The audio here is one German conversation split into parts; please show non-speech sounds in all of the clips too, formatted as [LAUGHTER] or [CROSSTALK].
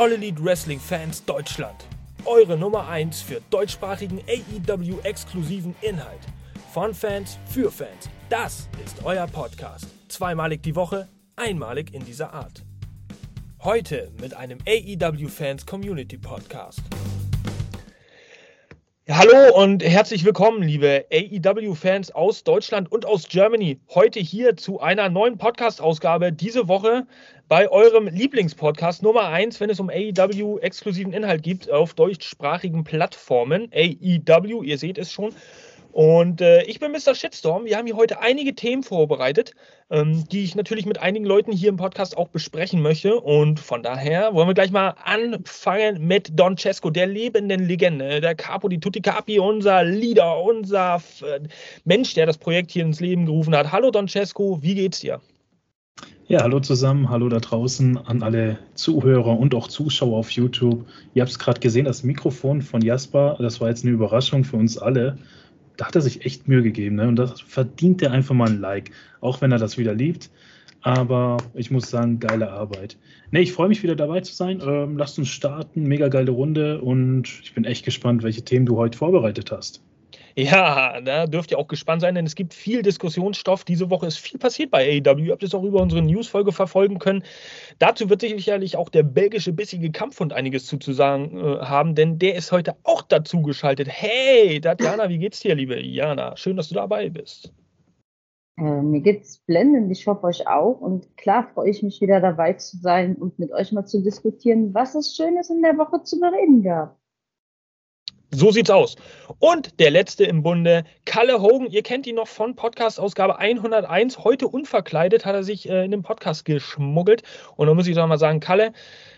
All Elite Wrestling Fans Deutschland. Eure Nummer 1 für deutschsprachigen AEW-exklusiven Inhalt. Von Fans für Fans. Das ist euer Podcast. Zweimalig die Woche, einmalig in dieser Art. Heute mit einem AEW Fans Community Podcast. Hallo und herzlich willkommen, liebe AEW-Fans aus Deutschland und aus Germany. Heute hier zu einer neuen Podcast-Ausgabe diese Woche bei eurem Lieblingspodcast Nummer 1, wenn es um AEW-exklusiven Inhalt gibt auf deutschsprachigen Plattformen. AEW, ihr seht es schon. Und äh, ich bin Mr. Shitstorm. Wir haben hier heute einige Themen vorbereitet, ähm, die ich natürlich mit einigen Leuten hier im Podcast auch besprechen möchte. Und von daher wollen wir gleich mal anfangen mit Don Cesco, der lebenden Legende, der Capo di Tutti Capi, unser Leader, unser äh, Mensch, der das Projekt hier ins Leben gerufen hat. Hallo Don Cesco, wie geht's dir? Ja, hallo zusammen, hallo da draußen an alle Zuhörer und auch Zuschauer auf YouTube. Ihr habt es gerade gesehen, das Mikrofon von Jasper, das war jetzt eine Überraschung für uns alle. Da hat er sich echt Mühe gegeben ne? und das verdient er einfach mal ein Like, auch wenn er das wieder liebt. Aber ich muss sagen, geile Arbeit. Ne, ich freue mich wieder dabei zu sein. Ähm, lasst uns starten, mega geile Runde und ich bin echt gespannt, welche Themen du heute vorbereitet hast. Ja, da dürft ihr auch gespannt sein, denn es gibt viel Diskussionsstoff. Diese Woche ist viel passiert bei AEW. Ihr habt es auch über unsere Newsfolge verfolgen können. Dazu wird sicherlich auch der belgische bissige Kampfhund einiges zuzusagen äh, haben, denn der ist heute auch dazu geschaltet. Hey, Tatjana, wie geht's dir, liebe Jana? Schön, dass du dabei bist. Äh, mir geht's blendend, ich hoffe euch auch. Und klar freue ich mich wieder dabei zu sein und mit euch mal zu diskutieren, was es Schönes in der Woche zu bereden gab. So sieht's aus. Und der letzte im Bunde, Kalle Hogan. Ihr kennt ihn noch von Podcast-Ausgabe 101. Heute unverkleidet hat er sich äh, in den Podcast geschmuggelt. Und da muss ich doch mal sagen, Kalle,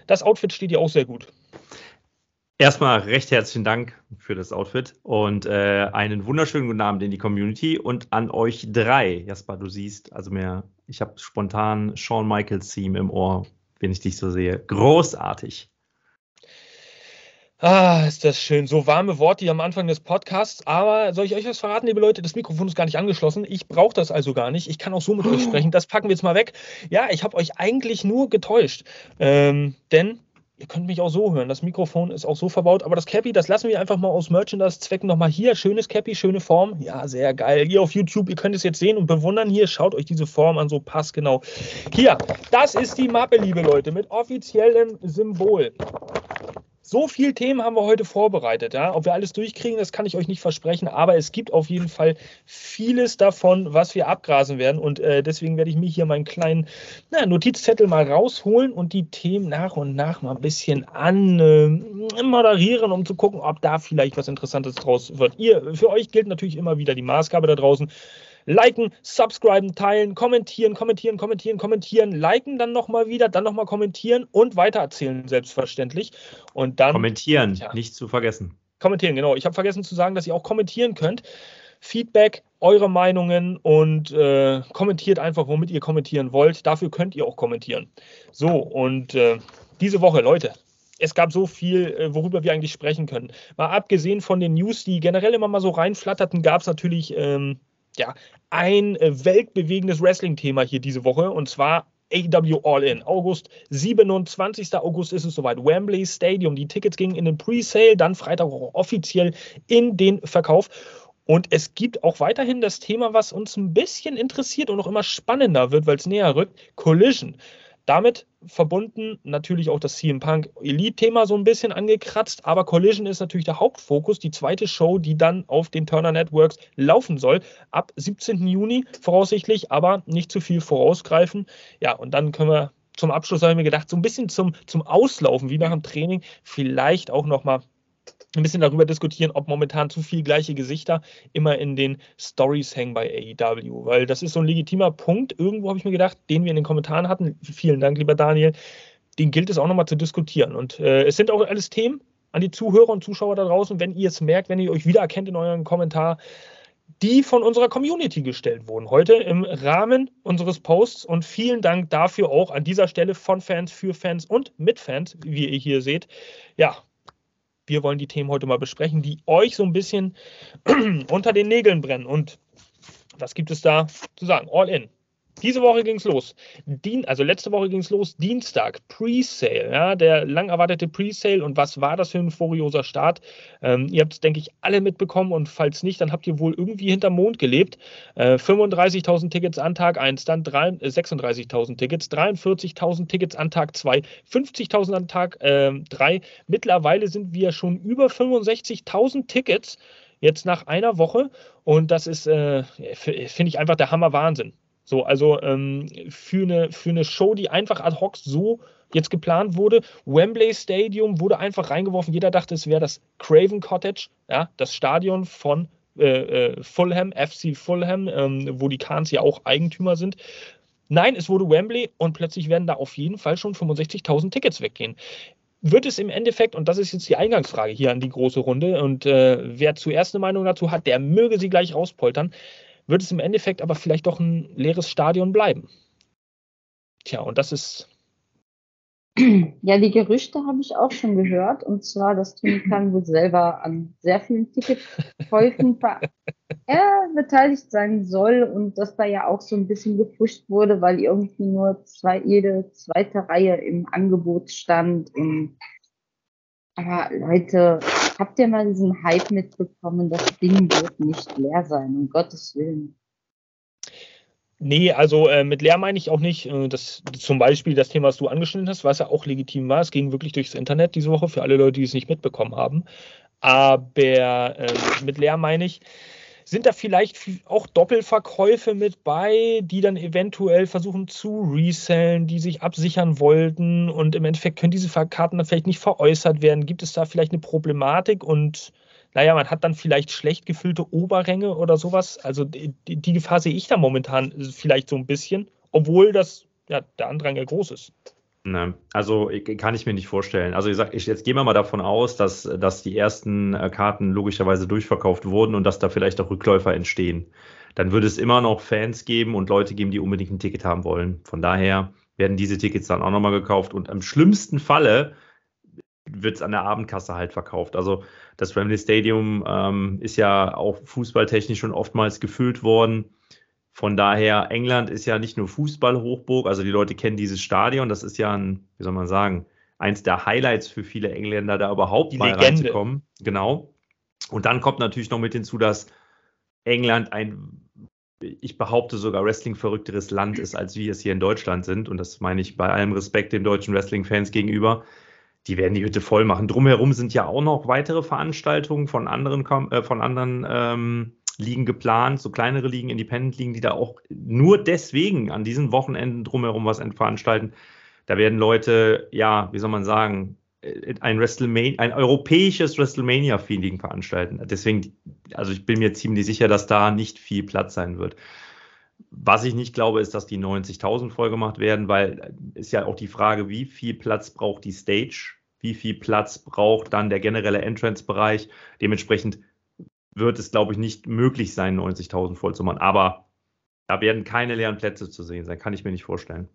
das Outfit steht dir auch sehr gut. Erstmal recht herzlichen Dank für das Outfit und äh, einen wunderschönen guten Abend in die Community und an euch drei. Jasper, du siehst, also mehr, ich habe spontan Shawn Michaels Theme im Ohr, wenn ich dich so sehe. Großartig. Ah, ist das schön. So warme Worte hier am Anfang des Podcasts. Aber soll ich euch was verraten, liebe Leute? Das Mikrofon ist gar nicht angeschlossen. Ich brauche das also gar nicht. Ich kann auch so mit euch [GASPS] sprechen. Das packen wir jetzt mal weg. Ja, ich habe euch eigentlich nur getäuscht. Ähm, denn ihr könnt mich auch so hören. Das Mikrofon ist auch so verbaut. Aber das Cappy, das lassen wir einfach mal aus Merchandise-Zwecken nochmal hier. Schönes Cappy, schöne Form. Ja, sehr geil. Hier auf YouTube, ihr könnt es jetzt sehen und bewundern. Hier, schaut euch diese Form an, so passgenau. Hier, das ist die Mappe, liebe Leute, mit offiziellem Symbol. So viele Themen haben wir heute vorbereitet. Ja? Ob wir alles durchkriegen, das kann ich euch nicht versprechen, aber es gibt auf jeden Fall vieles davon, was wir abgrasen werden. Und äh, deswegen werde ich mir hier meinen kleinen na, Notizzettel mal rausholen und die Themen nach und nach mal ein bisschen anmoderieren, äh, um zu gucken, ob da vielleicht was Interessantes draus wird. Ihr, für euch gilt natürlich immer wieder die Maßgabe da draußen liken, subscriben, teilen, kommentieren, kommentieren, kommentieren, kommentieren, liken dann nochmal wieder, dann nochmal kommentieren und weitererzählen, selbstverständlich. Und dann. Kommentieren, ja, nicht zu vergessen. Kommentieren, genau. Ich habe vergessen zu sagen, dass ihr auch kommentieren könnt. Feedback, eure Meinungen und äh, kommentiert einfach, womit ihr kommentieren wollt. Dafür könnt ihr auch kommentieren. So, und äh, diese Woche, Leute, es gab so viel, äh, worüber wir eigentlich sprechen können. Mal abgesehen von den News, die generell immer mal so reinflatterten, gab es natürlich ähm, ja, ein äh, weltbewegendes Wrestling-Thema hier diese Woche und zwar AW All In. August, 27. August ist es soweit. Wembley Stadium. Die Tickets gingen in den Pre-Sale, dann Freitag auch offiziell in den Verkauf. Und es gibt auch weiterhin das Thema, was uns ein bisschen interessiert und noch immer spannender wird, weil es näher rückt: Collision. Damit verbunden natürlich auch das CM Punk Elite-Thema so ein bisschen angekratzt, aber Collision ist natürlich der Hauptfokus, die zweite Show, die dann auf den Turner Networks laufen soll, ab 17. Juni voraussichtlich, aber nicht zu viel vorausgreifen. Ja, und dann können wir zum Abschluss, habe ich mir gedacht, so ein bisschen zum, zum Auslaufen, wie nach dem Training, vielleicht auch nochmal ein bisschen darüber diskutieren, ob momentan zu viel gleiche Gesichter immer in den Stories hängen bei AEW, weil das ist so ein legitimer Punkt. Irgendwo habe ich mir gedacht, den wir in den Kommentaren hatten. Vielen Dank, lieber Daniel. Den gilt es auch nochmal zu diskutieren. Und äh, es sind auch alles Themen an die Zuhörer und Zuschauer da draußen, wenn ihr es merkt, wenn ihr euch wiedererkennt in euren Kommentar, die von unserer Community gestellt wurden. Heute im Rahmen unseres Posts und vielen Dank dafür auch an dieser Stelle von Fans, für Fans und mit Fans, wie ihr hier seht. Ja, wir wollen die Themen heute mal besprechen, die euch so ein bisschen [CLEARS THROAT] unter den Nägeln brennen. Und was gibt es da zu sagen? All in. Diese Woche ging es los. Dien, also letzte Woche ging es los, Dienstag, Pre-Sale, ja, der lang erwartete Pre-Sale. Und was war das für ein furioser Start? Ähm, ihr habt es, denke ich, alle mitbekommen und falls nicht, dann habt ihr wohl irgendwie hinterm Mond gelebt. Äh, 35.000 Tickets an Tag 1, dann äh, 36.000 Tickets, 43.000 Tickets an Tag 2, 50.000 an Tag 3. Äh, Mittlerweile sind wir schon über 65.000 Tickets jetzt nach einer Woche und das ist, äh, finde ich einfach der Hammer Wahnsinn. So, also ähm, für, eine, für eine Show, die einfach ad hoc so jetzt geplant wurde. Wembley Stadium wurde einfach reingeworfen. Jeder dachte, es wäre das Craven Cottage, ja, das Stadion von äh, äh Fulham, FC Fulham, ähm, wo die Kahns ja auch Eigentümer sind. Nein, es wurde Wembley und plötzlich werden da auf jeden Fall schon 65.000 Tickets weggehen. Wird es im Endeffekt, und das ist jetzt die Eingangsfrage hier an die große Runde, und äh, wer zuerst eine Meinung dazu hat, der möge sie gleich rauspoltern wird es im Endeffekt aber vielleicht doch ein leeres Stadion bleiben. Tja, und das ist. [CLEARS THROAT] Ja, die Gerüchte habe ich auch schon gehört. Und zwar, dass Tony Khan wohl selber an sehr vielen Ticketkäufen [LAUGHS] beteiligt sein soll und dass da ja auch so ein bisschen gepusht wurde, weil irgendwie nur zwei, jede zweite Reihe im Angebot stand. Und, aber Leute, Habt ihr mal diesen Hype mitbekommen? Das Ding wird nicht leer sein, um Gottes Willen. Nee, also äh, mit leer meine ich auch nicht. Äh, das, zum Beispiel das Thema, was du angeschnitten hast, was ja auch legitim war. Es ging wirklich durchs Internet diese Woche für alle Leute, die es nicht mitbekommen haben. Aber äh, mit leer meine ich, sind da vielleicht auch Doppelverkäufe mit bei, die dann eventuell versuchen zu resellen, die sich absichern wollten und im Endeffekt können diese Karten dann vielleicht nicht veräußert werden? Gibt es da vielleicht eine Problematik und naja, man hat dann vielleicht schlecht gefüllte Oberränge oder sowas? Also die, die Gefahr sehe ich da momentan vielleicht so ein bisschen, obwohl das ja der Andrang ja groß ist. Ne, also kann ich mir nicht vorstellen. Also ich sag, ich, jetzt gehen wir mal davon aus, dass, dass die ersten äh, Karten logischerweise durchverkauft wurden und dass da vielleicht auch Rückläufer entstehen. Dann würde es immer noch Fans geben und Leute geben, die unbedingt ein Ticket haben wollen. Von daher werden diese Tickets dann auch nochmal gekauft und im schlimmsten Falle wird es an der Abendkasse halt verkauft. Also das Wembley Stadium ähm, ist ja auch fußballtechnisch schon oftmals gefüllt worden von daher, England ist ja nicht nur Fußballhochburg, also die Leute kennen dieses Stadion, das ist ja ein, wie soll man sagen, eins der Highlights für viele Engländer, da überhaupt die mal Legende. reinzukommen. Genau. Und dann kommt natürlich noch mit hinzu, dass England ein, ich behaupte sogar Wrestling-verrückteres Land ist, als wir es hier in Deutschland sind. Und das meine ich bei allem Respekt den deutschen Wrestling-Fans gegenüber. Die werden die Hütte voll machen. Drumherum sind ja auch noch weitere Veranstaltungen von anderen, äh, von anderen ähm, Ligen geplant, so kleinere Ligen, Independent-Ligen, die da auch nur deswegen an diesen Wochenenden drumherum was veranstalten. Da werden Leute, ja, wie soll man sagen, äh, ein WrestleMania, ein europäisches WrestleMania-Feeling veranstalten. Deswegen, also ich bin mir ziemlich sicher, dass da nicht viel Platz sein wird. Was ich nicht glaube, ist, dass die 90.000 voll gemacht werden, weil ist ja auch die Frage, wie viel Platz braucht die Stage? Wie viel Platz braucht dann der generelle Entrance-Bereich? Dementsprechend wird es, glaube ich, nicht möglich sein, 90.000 voll zu machen. Aber da werden keine leeren Plätze zu sehen sein, kann ich mir nicht vorstellen.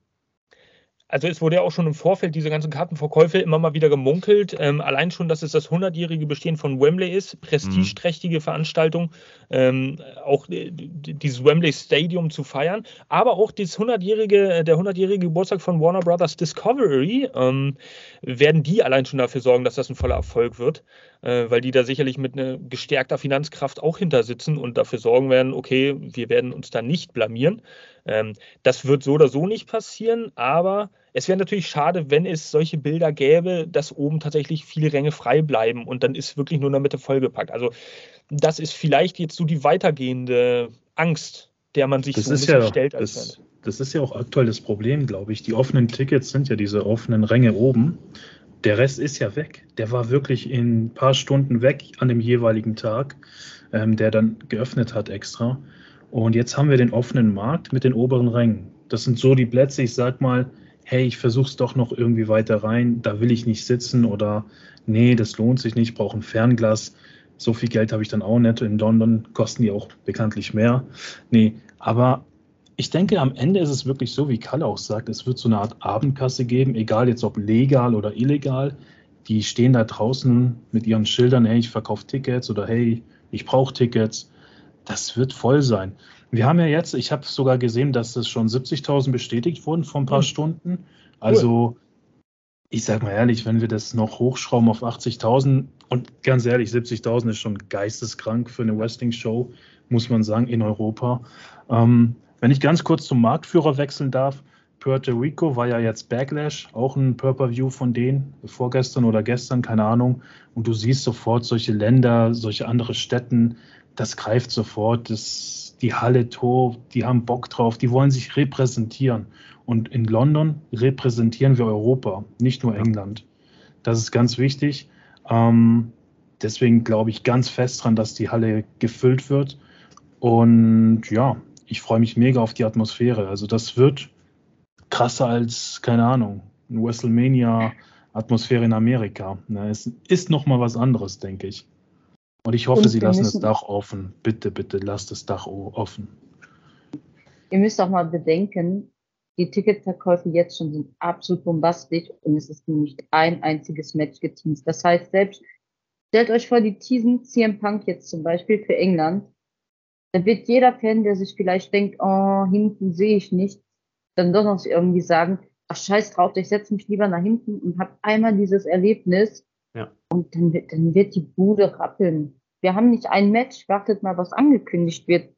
Also es wurde ja auch schon im Vorfeld diese ganzen Kartenverkäufe immer mal wieder gemunkelt. Ähm, allein schon, dass es das 100-jährige Bestehen von Wembley ist, prestigeträchtige. Veranstaltung, ähm, auch äh, dieses Wembley Stadium zu feiern, aber auch das 100-jährige, äh, der 100-jährige Geburtstag von Warner Brothers Discovery, ähm, werden die allein schon dafür sorgen, dass das ein voller Erfolg wird, weil die da sicherlich mit einer gestärkter Finanzkraft auch hinter sitzen und dafür sorgen werden, okay, wir werden uns da nicht blamieren. Ähm, das wird so oder so nicht passieren, aber es wäre natürlich schade, wenn es solche Bilder gäbe, dass oben tatsächlich viele Ränge frei bleiben und dann ist wirklich nur in der Mitte vollgepackt. Also das ist vielleicht jetzt so die weitergehende Angst, der man sich das so ein bisschen ja, stellt. Als das, das ist ja auch aktuell das Problem, glaube ich. Die offenen Tickets sind ja diese offenen Ränge oben. Der Rest ist ja weg. Der war wirklich in ein paar Stunden weg an dem jeweiligen Tag, ähm, der dann geöffnet hat extra. Und jetzt haben wir den offenen Markt mit den oberen Rängen. Das sind so die Plätze, ich sag mal, hey, ich versuch's doch noch irgendwie weiter rein, da will ich nicht sitzen oder nee, das lohnt sich nicht, ich brauche ein Fernglas. So viel Geld habe ich dann auch nicht. In London kosten die auch bekanntlich mehr. Nee, aber ich denke, am Ende ist es wirklich so, wie Kalle auch sagt, es wird so eine Art Abendkasse geben, egal jetzt ob legal oder illegal. Die stehen da draußen mit ihren Schildern, hey, ich verkaufe Tickets oder hey, ich brauche Tickets das wird voll sein. Wir haben ja jetzt, ich habe sogar gesehen, dass es schon 70.000 bestätigt wurden vor ein paar mhm. Stunden. Also, cool. ich sage mal ehrlich, wenn wir das noch hochschrauben auf 80.000 und ganz ehrlich, 70.000 ist schon geisteskrank für eine Wrestling-Show, muss man sagen, in Europa. Ähm, wenn ich ganz kurz zum Marktführer wechseln darf, Puerto Rico war ja jetzt Backlash, auch ein Purple-View von denen, vorgestern oder gestern, keine Ahnung. Und du siehst sofort solche Länder, solche andere Städten, das greift sofort, das, die Halle Tor, die haben Bock drauf, die wollen sich repräsentieren. Und in London repräsentieren wir Europa, nicht nur England. Das ist ganz wichtig. Ähm, deswegen glaube ich ganz fest dran, dass die Halle gefüllt wird. Und ja, ich freue mich mega auf die Atmosphäre. Also das wird krasser als, keine Ahnung, ein WrestleMania-Atmosphäre in Amerika. Ne, es ist nochmal was anderes, denke ich. Und ich hoffe, Und sie lassen das Dach offen. Bitte, bitte, lasst das Dach offen. Ihr müsst auch mal bedenken, die Ticketverkäufe jetzt schon sind absolut bombastisch und es ist nicht ein einziges Match geteased. Das heißt, selbst stellt euch vor, die teasen CM Punk jetzt zum Beispiel für England. Da wird jeder Fan, der sich vielleicht denkt, oh, hinten sehe ich nicht, dann doch noch irgendwie sagen, ach scheiß drauf, ich setze mich lieber nach hinten und habe einmal dieses Erlebnis ja. und dann, dann wird die Bude rappeln. Wir haben nicht ein Match, wartet mal, was angekündigt wird.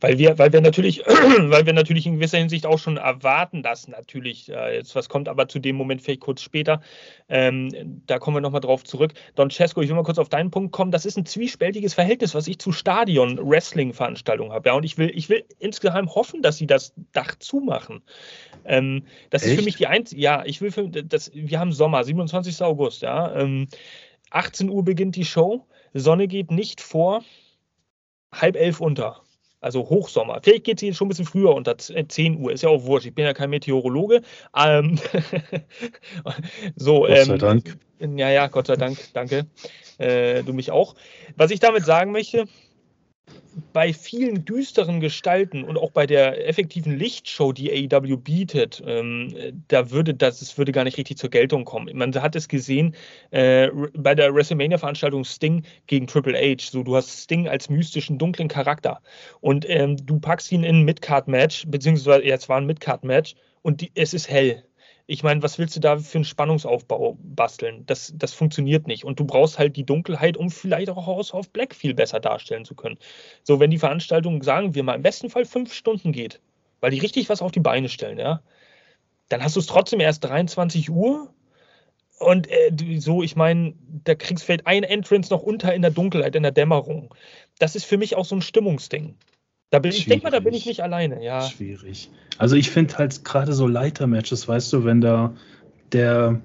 Weil wir, weil wir natürlich, [CLEARS THROAT] weil wir natürlich in gewisser Hinsicht auch schon erwarten, dass natürlich äh, jetzt was kommt, aber zu dem Moment vielleicht kurz später. Ähm, da kommen wir nochmal drauf zurück. Don Cesco, ich will mal kurz auf deinen Punkt kommen. Das ist ein zwiespältiges Verhältnis, was ich zu Stadion-Wrestling-Veranstaltungen habe. Ja, und ich will, ich will insgeheim hoffen, dass sie das Dach zumachen. Ähm, das Echt? ist für mich die einzige, ja, ich will für, das, wir haben Sommer, 27. August, ja. Ähm, 18 Uhr beginnt die Show. Sonne geht nicht vor halb elf unter also Hochsommer. Vielleicht geht es hier schon ein bisschen früher unter 10 äh, Uhr, ist ja auch wurscht. Ich bin ja kein Meteorologe. Ähm, [LAUGHS] so, Gott sei ähm, Dank. Ja, ja, Gott sei Dank, danke. Äh, du mich auch. Was ich damit sagen möchte, bei vielen düsteren Gestalten und auch bei der effektiven Lichtshow, die AEW bietet, ähm, da würde das, das würde gar nicht richtig zur Geltung kommen. Man hat es gesehen äh, bei der WrestleMania-Veranstaltung Sting gegen Triple H. So, du hast Sting als mystischen, dunklen Charakter und ähm, du packst ihn in ein Midcard-Match, beziehungsweise jetzt war ein Midcard-Match und die, es ist hell ich meine, was willst du da für einen Spannungsaufbau basteln? Das, das funktioniert nicht. Und du brauchst halt die Dunkelheit, um vielleicht auch House of Black viel besser darstellen zu können. So, wenn die Veranstaltung, sagen wir mal, im besten Fall fünf Stunden geht, weil die richtig was auf die Beine stellen, ja, dann hast du es trotzdem erst 23 Uhr. Und äh, so, ich meine, da kriegst du vielleicht ein Entrance noch unter in der Dunkelheit, in der Dämmerung. Das ist für mich auch so ein Stimmungsding. Da bin, ich denke mal, da bin ich nicht alleine, ja. Schwierig. Also ich finde halt gerade so Leitermatches, weißt du, wenn da der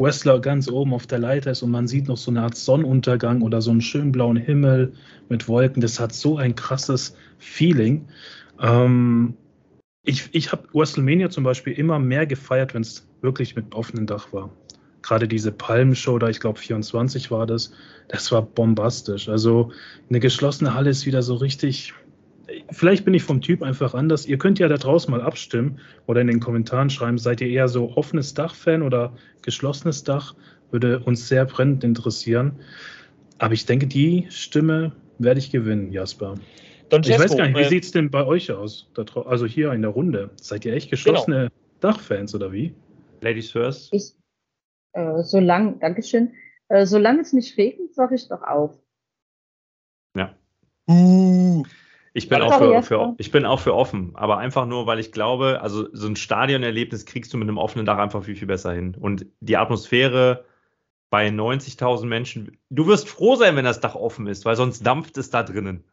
Wrestler ganz oben auf der Leiter ist und man sieht noch so eine Art Sonnenuntergang oder so einen schönen blauen Himmel mit Wolken, das hat so ein krasses Feeling. Ähm, ich ich habe WrestleMania zum Beispiel immer mehr gefeiert, wenn es wirklich mit offenem Dach war. Gerade diese Palmenshow da, ich glaube 24 war das, das war bombastisch. Also eine geschlossene Halle ist wieder so richtig, vielleicht bin ich vom Typ einfach anders. Ihr könnt ja da draußen mal abstimmen oder in den Kommentaren schreiben, seid ihr eher so offenes Dach-Fan oder geschlossenes Dach? Würde uns sehr brennend interessieren. Aber ich denke, die Stimme werde ich gewinnen, Jasper. Don ich weiß gar nicht, wie äh, sieht es denn bei euch aus? Also hier in der Runde. Seid ihr echt geschlossene genau. Dachfans oder wie? Ladies first. Ich, äh, solange, Dankeschön. Äh, solange es nicht regnet, sage ich doch auf. Ja. Uh. Ich bin, auch für, für, ich bin auch für offen, aber einfach nur, weil ich glaube, also so ein Stadionerlebnis kriegst du mit einem offenen Dach einfach viel, viel besser hin. Und die Atmosphäre bei 90.000 Menschen, du wirst froh sein, wenn das Dach offen ist, weil sonst dampft es da drinnen.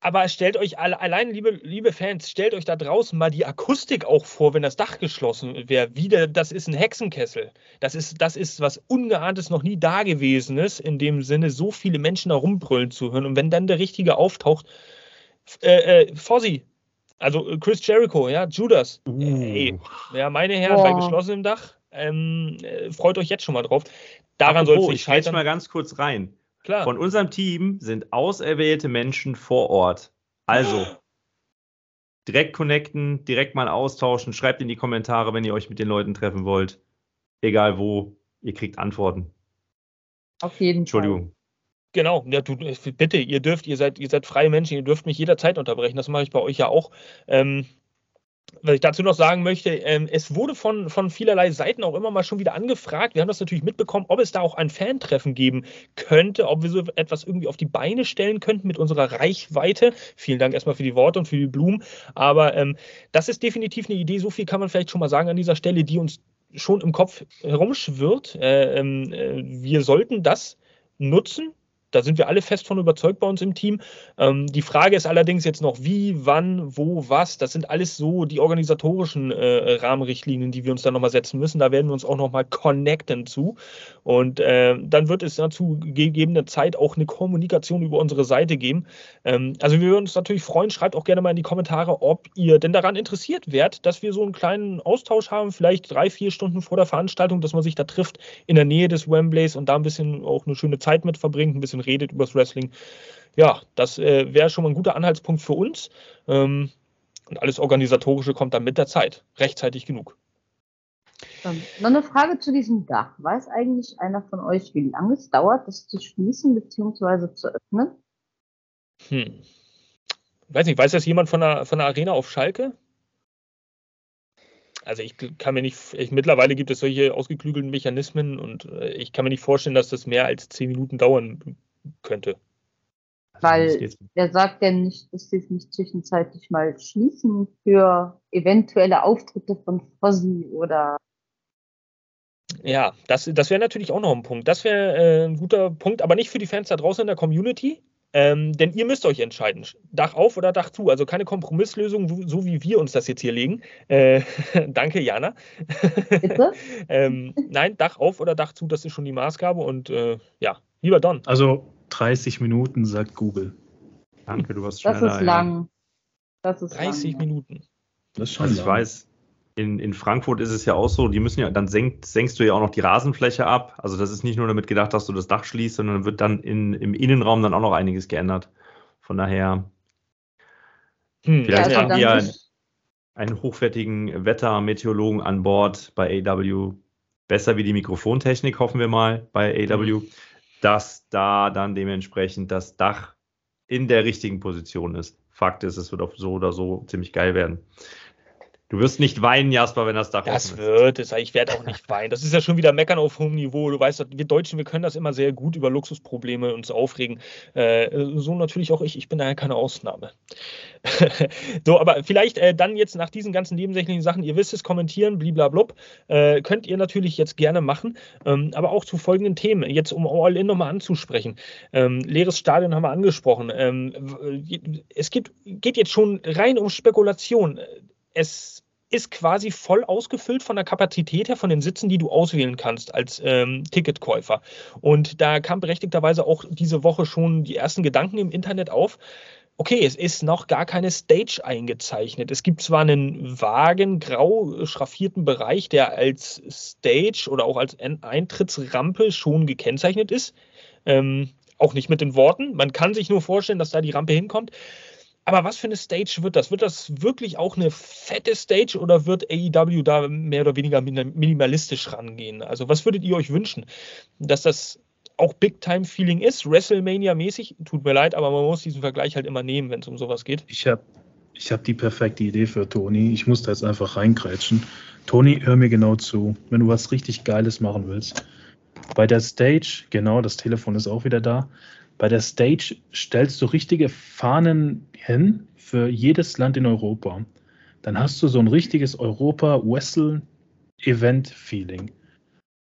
Aber stellt euch alle, allein, liebe, liebe Fans, stellt euch da draußen mal die Akustik auch vor, wenn das Dach geschlossen wäre. Wieder, das ist ein Hexenkessel. Das ist, das ist was Ungeahntes, noch nie Dagewesenes, in dem Sinne, so viele Menschen da rumbrüllen zu hören. Und wenn dann der Richtige auftaucht, äh, äh, Fozzy, also äh, Chris Jericho, ja, Judas. Uh. Ey, ja, meine Herren, bei geschlossenem Dach, ähm, äh, freut euch jetzt schon mal drauf. Daran soll es nicht scheitern. Ich mal ganz kurz rein. Klar. Von unserem Team sind auserwählte Menschen vor Ort. Also, direkt connecten, direkt mal austauschen. Schreibt in die Kommentare, wenn ihr euch mit den Leuten treffen wollt. Egal wo, ihr kriegt Antworten. Auf jeden Entschuldigung. Fall. Genau, ja, du, bitte, ihr dürft, ihr seid, ihr seid freie Menschen, ihr dürft mich jederzeit unterbrechen. Das mache ich bei euch ja auch. Ähm, was ich dazu noch sagen möchte, ähm, es wurde von, von vielerlei Seiten auch immer mal schon wieder angefragt. Wir haben das natürlich mitbekommen, ob es da auch ein Fantreffen geben könnte, ob wir so etwas irgendwie auf die Beine stellen könnten mit unserer Reichweite. Vielen Dank erstmal für die Worte und für die Blumen. Aber ähm, das ist definitiv eine Idee, so viel kann man vielleicht schon mal sagen an dieser Stelle, die uns schon im Kopf herumschwirrt. Äh, ähm, äh, wir sollten das nutzen, da sind wir alle fest von überzeugt bei uns im Team. Ähm, die Frage ist allerdings jetzt noch, wie, wann, wo, was. Das sind alles so die organisatorischen äh, Rahmenrichtlinien, die wir uns dann nochmal setzen müssen. Da werden wir uns auch nochmal connecten zu. Und äh, dann wird es dazu gegebene Zeit auch eine Kommunikation über unsere Seite geben. Ähm, also wir würden uns natürlich freuen. Schreibt auch gerne mal in die Kommentare, ob ihr denn daran interessiert wärt, dass wir so einen kleinen Austausch haben, vielleicht drei, vier Stunden vor der Veranstaltung, dass man sich da trifft in der Nähe des Wembleys und da ein bisschen auch eine schöne Zeit mit verbringt, ein bisschen bisschen redet über das Wrestling. Ja, das äh, wäre schon mal ein guter Anhaltspunkt für uns. Ähm, und alles Organisatorische kommt dann mit der Zeit, rechtzeitig genug. Ähm, noch eine Frage zu diesem Dach. Weiß eigentlich einer von euch, wie lange es dauert, das zu schließen bzw. zu öffnen? Hm. Weiß nicht, weiß das jemand von der, von der Arena auf Schalke? also ich kann mir nicht, ich, mittlerweile gibt es solche ausgeklügelten Mechanismen und äh, ich kann mir nicht vorstellen, dass das mehr als zehn Minuten dauern könnte. Also Weil der sagt ja nicht, dass sie es nicht zwischenzeitlich mal schließen für eventuelle Auftritte von Fossi oder. Ja, das, das wäre natürlich auch noch ein Punkt. Das wäre äh, ein guter Punkt, aber nicht für die Fans da draußen in der Community. Ähm, denn ihr müsst euch entscheiden, Dach auf oder Dach zu. Also keine Kompromisslösung, so wie wir uns das jetzt hier legen. Äh, [LAUGHS] danke, Jana. Bitte? [LAUGHS] ähm, nein, Dach auf oder Dach zu, das ist schon die Maßgabe. Und äh, ja, lieber Don. Also 30 Minuten, sagt Google. Danke, du warst schneller. Das ist lang. Das ist 30 lang, Minuten. Das ist schon also ich weiß, in, in Frankfurt ist es ja auch so, die müssen ja, dann senkt, senkst du ja auch noch die Rasenfläche ab. Also das ist nicht nur damit gedacht, dass du das Dach schließt, sondern wird dann in, im Innenraum dann auch noch einiges geändert. Von daher, hm, vielleicht ja, also haben wir einen, einen hochwertigen Wettermeteorologen an Bord bei AW. Besser wie die Mikrofontechnik, hoffen wir mal, bei AW, mhm. Dass da dann dementsprechend das Dach in der richtigen Position ist. Fakt ist, es wird auf so oder so ziemlich geil werden. Du wirst nicht weinen, Jasper, wenn das Dach Das wird es. Ich werde auch nicht weinen. Das ist ja schon wieder Meckern auf hohem Niveau. Du weißt, wir Deutschen, wir können das immer sehr gut über Luxusprobleme uns aufregen. Äh, so natürlich auch ich. Ich bin da ja keine Ausnahme. [LAUGHS] so, aber vielleicht äh, dann jetzt nach diesen ganzen nebensächlichen Sachen, ihr wisst es, kommentieren, bliblablub, äh, könnt ihr natürlich jetzt gerne machen. Ähm, aber auch zu folgenden Themen, jetzt um All-In nochmal anzusprechen. Ähm, leeres Stadion haben wir angesprochen. Ähm, es gibt, geht jetzt schon rein um Spekulation es ist quasi voll ausgefüllt von der Kapazität her, von den Sitzen, die du auswählen kannst als ähm, Ticketkäufer. Und da kam berechtigterweise auch diese Woche schon die ersten Gedanken im Internet auf. Okay, es ist noch gar keine Stage eingezeichnet. Es gibt zwar einen vagen, grau schraffierten Bereich, der als Stage oder auch als Eintrittsrampe schon gekennzeichnet ist. Ähm, auch nicht mit den Worten. Man kann sich nur vorstellen, dass da die Rampe hinkommt. Aber was für eine Stage wird das? Wird das wirklich auch eine fette Stage oder wird AEW da mehr oder weniger minimalistisch rangehen? Also, was würdet ihr euch wünschen? Dass das auch Big-Time-Feeling ist, WrestleMania-mäßig? Tut mir leid, aber man muss diesen Vergleich halt immer nehmen, wenn es um sowas geht. Ich habe ich hab die perfekte Idee für Toni. Ich muss da jetzt einfach reingrätschen. Toni, hör mir genau zu. Wenn du was richtig Geiles machen willst, bei der Stage, genau, das Telefon ist auch wieder da. Bei der Stage stellst du richtige Fahnen hin für jedes Land in Europa. Dann hast du so ein richtiges Europa-Wrestle-Event-Feeling.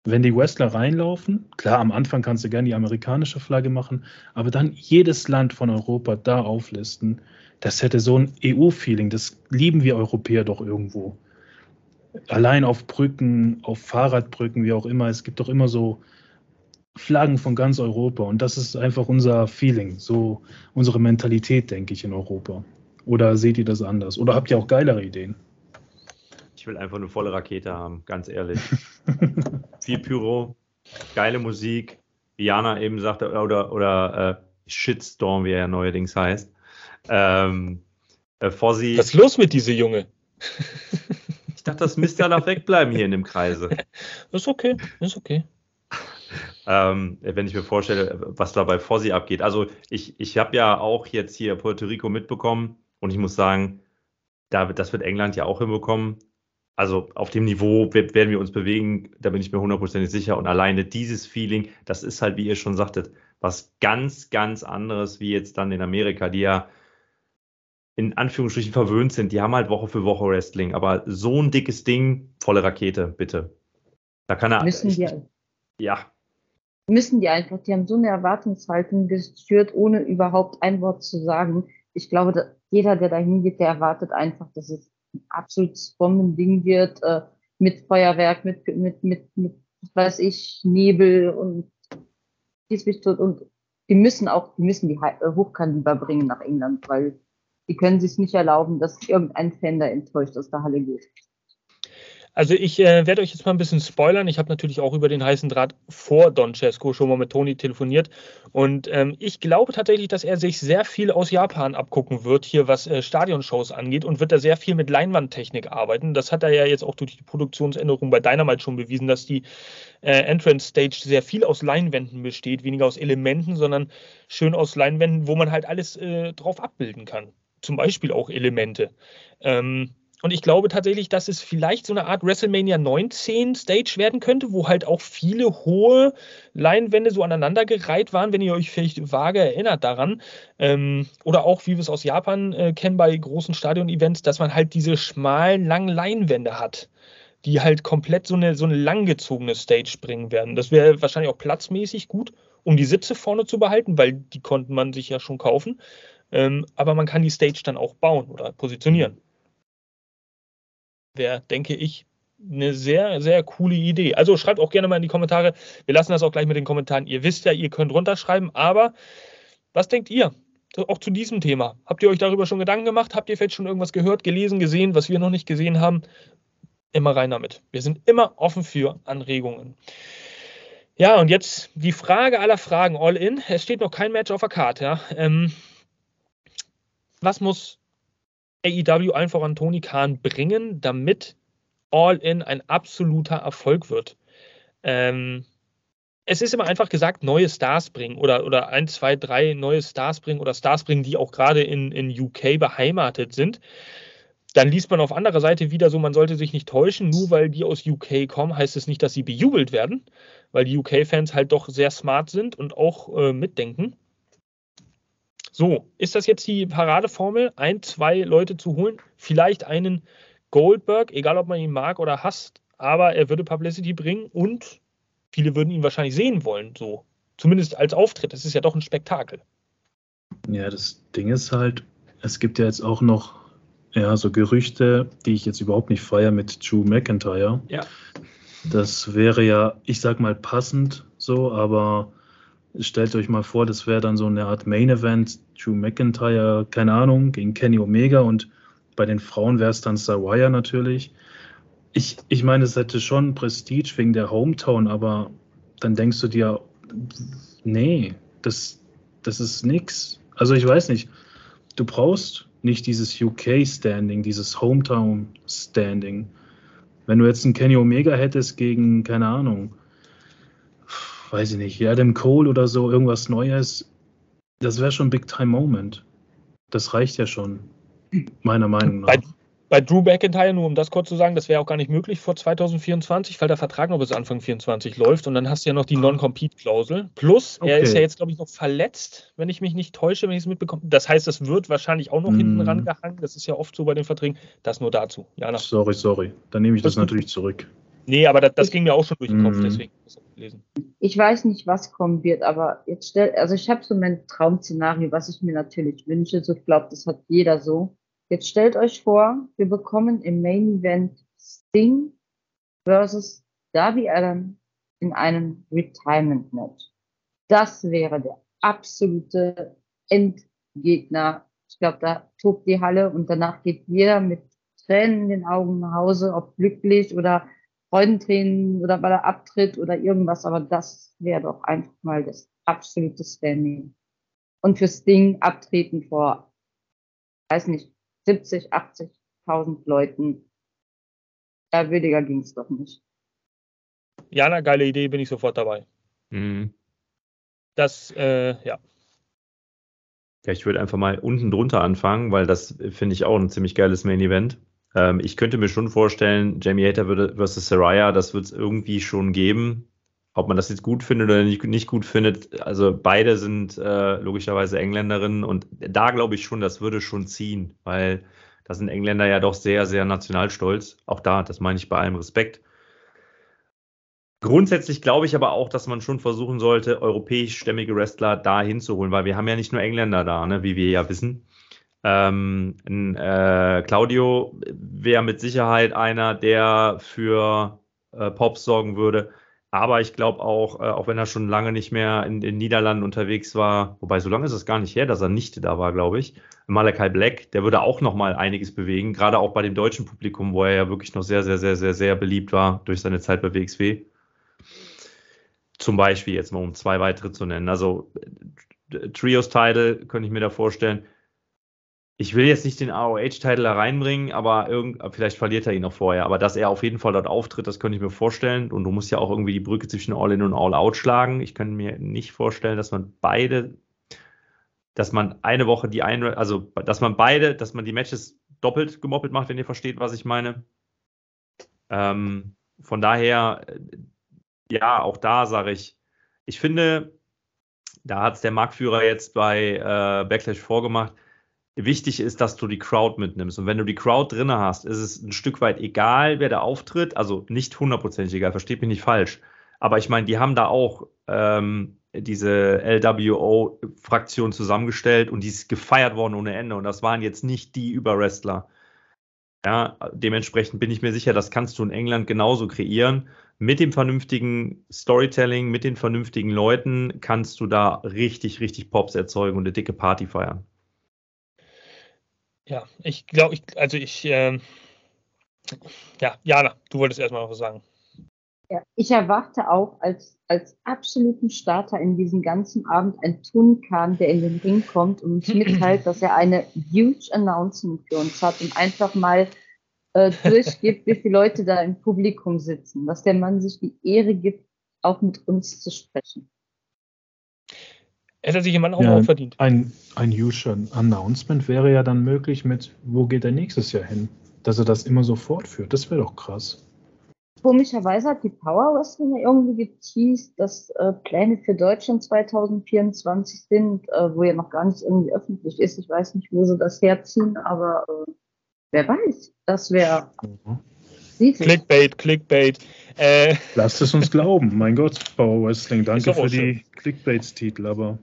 Wenn die Wrestler reinlaufen, klar, am Anfang kannst du gerne die amerikanische Flagge machen, aber dann jedes Land von Europa da auflisten, das hätte so ein EU-Feeling. Das lieben wir Europäer doch irgendwo. Allein auf Brücken, auf Fahrradbrücken, wie auch immer. Es gibt doch immer so Flaggen von ganz Europa. Und das ist einfach unser Feeling, so unsere Mentalität, denke ich, in Europa. Oder seht ihr das anders? Oder habt ihr auch geilere Ideen? Ich will einfach eine volle Rakete haben, ganz ehrlich. [LAUGHS] Viel Pyro, geile Musik, wie Jana eben sagte, oder, oder äh, Shitstorm, wie er ja neuerdings heißt. Ähm, äh, Fossi. Was ist los mit dieser Junge? ich dachte, das Mist darf wegbleiben hier in dem Kreise. [LAUGHS] Ist okay, ist okay. Ähm, wenn ich mir vorstelle, was da bei Fossi abgeht. Also ich, ich habe ja auch jetzt hier Puerto Rico mitbekommen und ich muss sagen, da, das wird England ja auch hinbekommen. Also auf dem Niveau werden wir uns bewegen, da bin ich mir hundertprozentig sicher. Und alleine dieses Feeling, das ist halt, wie ihr schon sagtet, was ganz, ganz anderes wie jetzt dann in Amerika, die ja in Anführungsstrichen verwöhnt sind. Die haben halt Woche für Woche Wrestling, aber so ein dickes Ding, volle Rakete, bitte. Da kann er. Müssen ich, die, ja. Müssen die einfach, die haben so eine Erwartungshaltung geschürt, ohne überhaupt ein Wort zu sagen. Ich glaube, jeder, der da hingeht, der erwartet einfach, dass es ein absolutes Bombending wird, äh, mit Feuerwerk, mit, mit, mit, mit, weiß ich, Nebel und und die müssen auch, die müssen die äh, Hochkaliber bringen nach England, weil die können sich nicht erlauben, dass irgendein Fan da enttäuscht aus der Halle geht. Also ich äh, werde euch jetzt mal ein bisschen spoilern. Ich habe natürlich auch über den heißen Draht vor Don Cesco schon mal mit Toni telefoniert. Und ähm, ich glaube tatsächlich, dass er sich sehr viel aus Japan abgucken wird, hier was äh, Stadionshows angeht und wird da sehr viel mit Leinwandtechnik arbeiten. Das hat er ja jetzt auch durch die Produktionsänderung bei Dynamite schon bewiesen, dass die äh, Entrance Stage sehr viel aus Leinwänden besteht, weniger aus Elementen, sondern schön aus Leinwänden, wo man halt alles äh, drauf abbilden kann. Zum Beispiel auch Elemente. Ähm, und ich glaube tatsächlich, dass es vielleicht so eine Art WrestleMania 19 Stage werden könnte, wo halt auch viele hohe Leinwände so aneinandergereiht waren, wenn ihr euch vielleicht vage erinnert daran. Ähm, oder auch, wie wir es aus Japan äh, kennen bei großen Stadion-Events, dass man halt diese schmalen, langen Leinwände hat, die halt komplett so eine, so eine langgezogene Stage bringen werden. Das wäre wahrscheinlich auch platzmäßig gut, um die Sitze vorne zu behalten, weil die konnte man sich ja schon kaufen. Ähm, aber man kann die Stage dann auch bauen oder positionieren wäre, denke ich, eine sehr, sehr coole Idee. Also schreibt auch gerne mal in die Kommentare. Wir lassen das auch gleich mit den Kommentaren. Ihr wisst ja, ihr könnt runterschreiben, aber was denkt ihr? Auch zu diesem Thema. Habt ihr euch darüber schon Gedanken gemacht? Habt ihr vielleicht schon irgendwas gehört, gelesen, gesehen, was wir noch nicht gesehen haben? Immer rein damit. Wir sind immer offen für Anregungen. Ja, und jetzt die Frage aller Fragen, all in. Es steht noch kein Match auf der Karte. Ja. Ähm, was muss AEW einfach an Tony Khan bringen, damit All In ein absoluter Erfolg wird. Ähm, es ist immer einfach gesagt, neue Stars bringen oder, oder ein, zwei, drei neue Stars bringen oder Stars bringen, die auch gerade in, in UK beheimatet sind. Dann liest man auf anderer Seite wieder so, man sollte sich nicht täuschen, nur weil die aus UK kommen, heißt es nicht, dass sie bejubelt werden, weil die UK-Fans halt doch sehr smart sind und auch äh, mitdenken. So, ist das jetzt die Paradeformel, ein, zwei Leute zu holen? Vielleicht einen Goldberg, egal ob man ihn mag oder hasst, aber er würde Publicity bringen und viele würden ihn wahrscheinlich sehen wollen, so. Zumindest als Auftritt. Das ist ja doch ein Spektakel. Ja, das Ding ist halt, es gibt ja jetzt auch noch ja, so Gerüchte, die ich jetzt überhaupt nicht feiere mit Drew McIntyre. Ja. Das wäre ja, ich sag mal, passend so, aber stellt euch mal vor, das wäre dann so eine Art Main Event, Drew McIntyre, keine Ahnung, gegen Kenny Omega und bei den Frauen wäre es dann Sawaya natürlich. Ich, ich meine, es hätte schon Prestige wegen der Hometown, aber dann denkst du dir, nee, das, das ist nix. Also ich weiß nicht, du brauchst nicht dieses UK-Standing, dieses Hometown-Standing. Wenn du jetzt einen Kenny Omega hättest gegen, keine Ahnung, weiß ich nicht, Adam Cole oder so, irgendwas Neues, das wäre schon Big Time Moment. Das reicht ja schon, meiner Meinung nach. Bei, bei Drew McIntyre, nur um das kurz zu sagen, das wäre auch gar nicht möglich vor 2024, weil der Vertrag noch bis Anfang 2024 läuft und dann hast du ja noch die Non-Compete-Klausel. Plus, okay. er ist ja jetzt, glaube ich, noch verletzt, wenn ich mich nicht täusche, wenn ich es mitbekomme. Das heißt, das wird wahrscheinlich auch noch mm. hinten rangehangen. Das ist ja oft so bei den Verträgen. Das nur dazu. Jana. Sorry, sorry. Dann nehme ich das, das natürlich zurück. Nee, aber das, das ging mir auch schon durch den Kopf, mhm. deswegen lesen. Ich weiß nicht, was kommen wird, aber jetzt stell, also ich habe so mein Traum-Szenario, was ich mir natürlich wünsche. So, ich glaube, das hat jeder so. Jetzt stellt euch vor, wir bekommen im Main Event Sting versus Darby Allen in einem Retirement Match. Das wäre der absolute Endgegner. Ich glaube, da tobt die Halle und danach geht jeder mit Tränen in den Augen nach Hause, ob glücklich oder Freudentränen oder weil er abtritt oder irgendwas, aber das wäre doch einfach mal das absolute Standing. Und fürs Ding abtreten vor, weiß nicht, 70, 80.000 Leuten. Ja, williger ging es doch nicht. Ja, eine geile Idee, bin ich sofort dabei. Mhm. Das, äh, ja. Ja, ich würde einfach mal unten drunter anfangen, weil das finde ich auch ein ziemlich geiles Main Event. Ähm, ich könnte mir schon vorstellen, Jamie Hater versus Saraya, das wird es irgendwie schon geben. Ob man das jetzt gut findet oder nicht, nicht gut findet, also beide sind äh, logischerweise Engländerinnen und da glaube ich schon, das würde schon ziehen, weil da sind Engländer ja doch sehr, sehr nationalstolz. Auch da, das meine ich bei allem Respekt. Grundsätzlich glaube ich aber auch, dass man schon versuchen sollte, europäischstämmige Wrestler da hinzuholen, weil wir haben ja nicht nur Engländer da, ne, wie wir ja wissen. Ähm, äh, Claudio wäre mit Sicherheit einer, der für äh, Pops sorgen würde. Aber ich glaube auch, äh, auch wenn er schon lange nicht mehr in den Niederlanden unterwegs war, wobei so lange ist es gar nicht her, dass er nicht da war, glaube ich. Malachi Black, der würde auch noch mal einiges bewegen, gerade auch bei dem deutschen Publikum, wo er ja wirklich noch sehr, sehr, sehr, sehr, sehr beliebt war durch seine Zeit bei WXW. Zum Beispiel jetzt mal um zwei weitere zu nennen. Also äh, Trios-Title könnte ich mir da vorstellen ich will jetzt nicht den ROH-Titel da reinbringen, aber irgend, vielleicht verliert er ihn noch vorher. Aber dass er auf jeden Fall dort auftritt, das könnte ich mir vorstellen. Und du musst ja auch irgendwie die Brücke zwischen All-In und All-Out schlagen. Ich könnte mir nicht vorstellen, dass man beide, dass man eine Woche die eine, also dass man beide, dass man die Matches doppelt gemoppelt macht, wenn ihr versteht, was ich meine. Ähm, von daher, ja, auch da sage ich, ich finde, da hat es der Marktführer jetzt bei äh, Backlash vorgemacht wichtig ist, dass du die Crowd mitnimmst. Und wenn du die Crowd drin hast, ist es ein Stück weit egal, wer da auftritt. Also nicht hundertprozentig egal, versteht mich nicht falsch. Aber ich meine, die haben da auch ähm, diese LWO-Fraktion zusammengestellt und die ist gefeiert worden ohne Ende. Und das waren jetzt nicht die Überwrestler. Ja, dementsprechend bin ich mir sicher, das kannst du in England genauso kreieren. Mit dem vernünftigen Storytelling, mit den vernünftigen Leuten kannst du da richtig, richtig Pops erzeugen und eine dicke Party feiern. Ja, ich glaube, ich, also ich, äh, ja, Jana, du wolltest erstmal was sagen. Ja, ich erwarte auch als, als absoluten Starter in diesem ganzen Abend ein Tunkan, der in den Ring kommt und uns mitteilt, dass er eine huge Announcement für uns hat und einfach mal äh, durchgibt, wie viele Leute da im Publikum sitzen, dass der Mann sich die Ehre gibt, auch mit uns zu sprechen. Hätte sich jemand auch ja, verdient. Ein, ein huge Announcement wäre ja dann möglich mit, wo geht er nächstes Jahr hin? Dass er das immer so fortführt. Das wäre doch krass. Komischerweise hat die Power Wrestling ja irgendwie geteased, dass äh, Pläne für Deutschland 2024 sind, äh, wo ja noch gar nicht irgendwie öffentlich ist. Ich weiß nicht, wo sie das herziehen, aber äh, wer weiß. Das wäre. Mhm. Clickbait, Clickbait. Äh, Lasst es uns [LAUGHS] glauben. Mein Gott, Power Wrestling. Danke für die Clickbaits-Titel, aber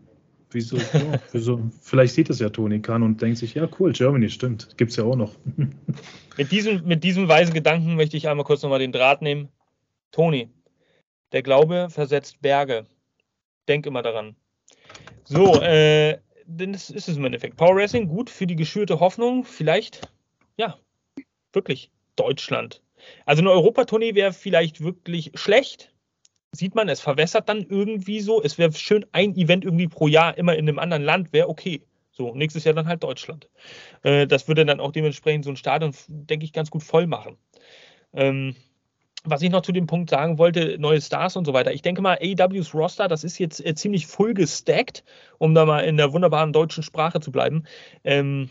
Wieso, ja, wieso? Vielleicht sieht es ja Toni Kahn und denkt sich, ja cool, Germany, stimmt, gibt es ja auch noch. [LAUGHS] mit, diesem, mit diesem weisen Gedanken möchte ich einmal kurz nochmal den Draht nehmen. Toni, der Glaube versetzt Berge. Denk immer daran. So, äh, das ist es im Endeffekt. Power Wrestling, gut für die geschürte Hoffnung. Vielleicht, ja, wirklich Deutschland. Also eine Europatournee wäre vielleicht wirklich schlecht, sieht man, es verwässert dann irgendwie so. Es wäre schön, ein Event irgendwie pro Jahr immer in einem anderen Land wäre okay. So, nächstes Jahr dann halt Deutschland. Äh, das würde dann auch dementsprechend so ein Stadion, denke ich, ganz gut voll machen. Ähm, was ich noch zu dem Punkt sagen wollte, neue Stars und so weiter. Ich denke mal, AEWs Roster, das ist jetzt äh, ziemlich full gestackt, um da mal in der wunderbaren deutschen Sprache zu bleiben. Ähm,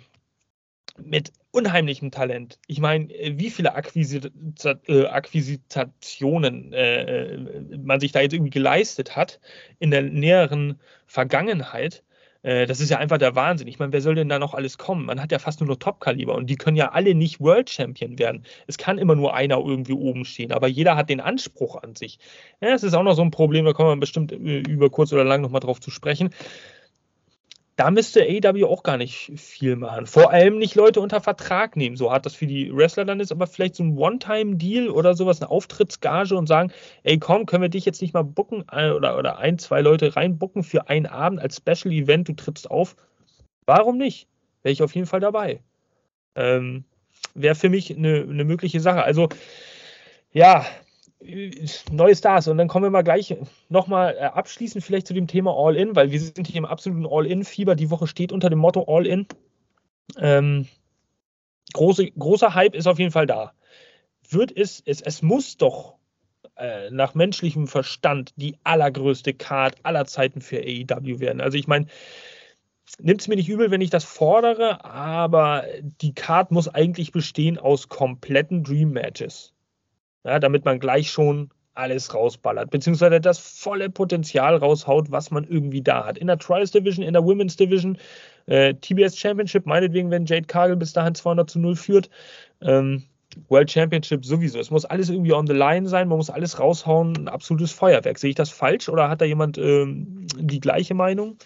mit unheimlichem Talent. Ich meine, äh, wie viele äh, Akquisitationen äh, man sich da jetzt irgendwie geleistet hat in der näheren Vergangenheit. Äh, das ist ja einfach der Wahnsinn. Ich meine, wer soll denn da noch alles kommen? Man hat ja fast nur noch Top-Kaliber und die können ja alle nicht World Champion werden. Es kann immer nur einer irgendwie oben stehen, aber jeder hat den Anspruch an sich. Ja, das ist auch noch so ein Problem, da kommen wir bestimmt äh, über kurz oder lang nochmal drauf zu sprechen da müsste AEW auch gar nicht viel machen. Vor allem nicht Leute unter Vertrag nehmen, so hart das für die Wrestler dann ist, aber vielleicht so ein One-Time-Deal oder sowas, eine Auftrittsgage und sagen, ey komm, können wir dich jetzt nicht mal bucken äh, oder, oder ein, zwei Leute reinbucken für einen Abend als Special-Event, du trittst auf. Warum nicht? Wäre ich auf jeden Fall dabei. Ähm, Wäre für mich eine, eine mögliche Sache. Also, ja, neue Stars. Und dann kommen wir mal gleich nochmal äh, abschließend vielleicht zu dem Thema All-In, weil wir sind hier im absoluten All-In-Fieber. Die Woche steht unter dem Motto All-In. Ähm, große, großer Hype ist auf jeden Fall da. Wird es, es, es muss doch äh, nach menschlichem Verstand die allergrößte Card aller Zeiten für AEW werden. Also ich meine, nimmt es mir nicht übel, wenn ich das fordere, aber die Card muss eigentlich bestehen aus kompletten Dream Matches. Ja, damit man gleich schon alles rausballert, beziehungsweise das volle Potenzial raushaut, was man irgendwie da hat. In der Trials Division, in der Women's Division, äh, TBS Championship, meinetwegen, wenn Jade Cargill bis dahin 200 zu 0 führt. Ähm, World Championship sowieso. Es muss alles irgendwie on the line sein, man muss alles raushauen, ein absolutes Feuerwerk. Sehe ich das falsch oder hat da jemand ähm, die gleiche Meinung?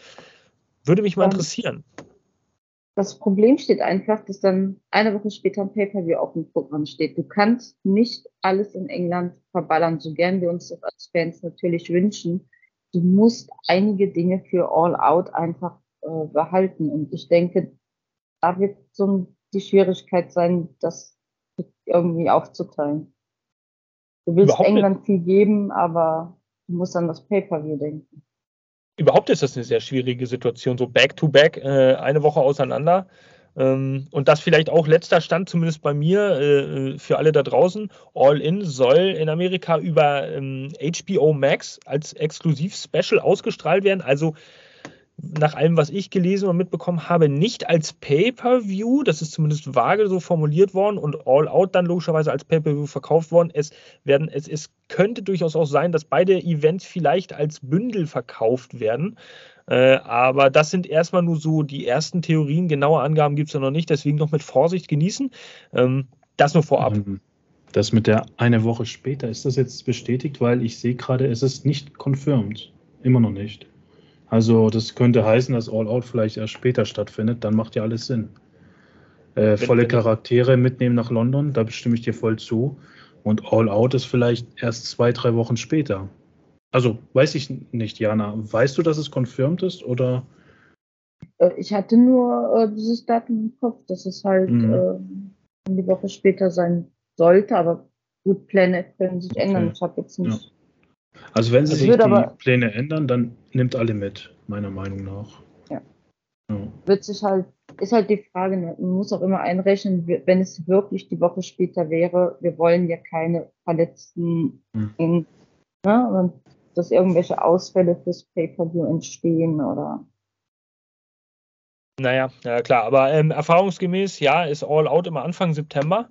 Würde mich mal ähm, interessieren. Das Problem steht einfach, dass dann eine Woche später ein Pay-Per-View auf dem Programm steht. Du kannst nicht alles in England verballern, so gern wir uns das als Fans natürlich wünschen. Du musst einige Dinge für All Out einfach äh, behalten. Und ich denke, da wird so die Schwierigkeit sein, das irgendwie aufzuteilen. Du willst Überhaupt England nicht. viel geben, aber du musst an das Pay-Per-View denken überhaupt ist das eine sehr schwierige Situation, so back-to-back, äh, eine Woche auseinander. Ähm, und das vielleicht auch letzter Stand, zumindest bei mir, äh, für alle da draußen. All In soll in Amerika über ähm, HBO Max als Exklusiv-Special ausgestrahlt werden. Also nach allem, was ich gelesen und mitbekommen habe, nicht als Pay-per-View, das ist zumindest vage so formuliert worden und All Out dann logischerweise als Pay-per-View verkauft worden. Es werden, es, es könnte durchaus auch sein, dass beide Events vielleicht als Bündel verkauft werden. Äh, aber das sind erstmal nur so die ersten Theorien. Genaue Angaben gibt es ja noch nicht, deswegen noch mit Vorsicht genießen. Ähm, das nur vorab. Ähm, das mit der eine Woche später, ist das jetzt bestätigt? Weil ich sehe gerade, es ist nicht confirmed. Immer noch nicht. Also das könnte heißen, dass All Out vielleicht erst später stattfindet, dann macht ja alles Sinn. Äh, volle Charaktere mitnehmen nach London, da bestimme ich dir voll zu. Und All Out ist vielleicht erst zwei, drei Wochen später. Also weiß ich nicht, Jana. Weißt du, dass es confirmed ist oder? Äh, ich hatte nur äh, dieses Datum im Kopf, dass es halt mhm. äh, die Woche später sein sollte, aber gut, Pläne können sich ändern. Ich habe jetzt nicht. Also wenn sie sich die aber, Pläne ändern, dann nimmt alle mit, meiner Meinung nach. Ja. ja. Wird sich halt, ist halt die Frage, ne, man muss auch immer einrechnen, wenn es wirklich die Woche später wäre, wir wollen ja keine Verletzten, hm. in, ne, und dass irgendwelche Ausfälle fürs Pay-Per-View entstehen oder naja, ja klar, aber ähm, erfahrungsgemäß, ja, ist All Out immer Anfang September.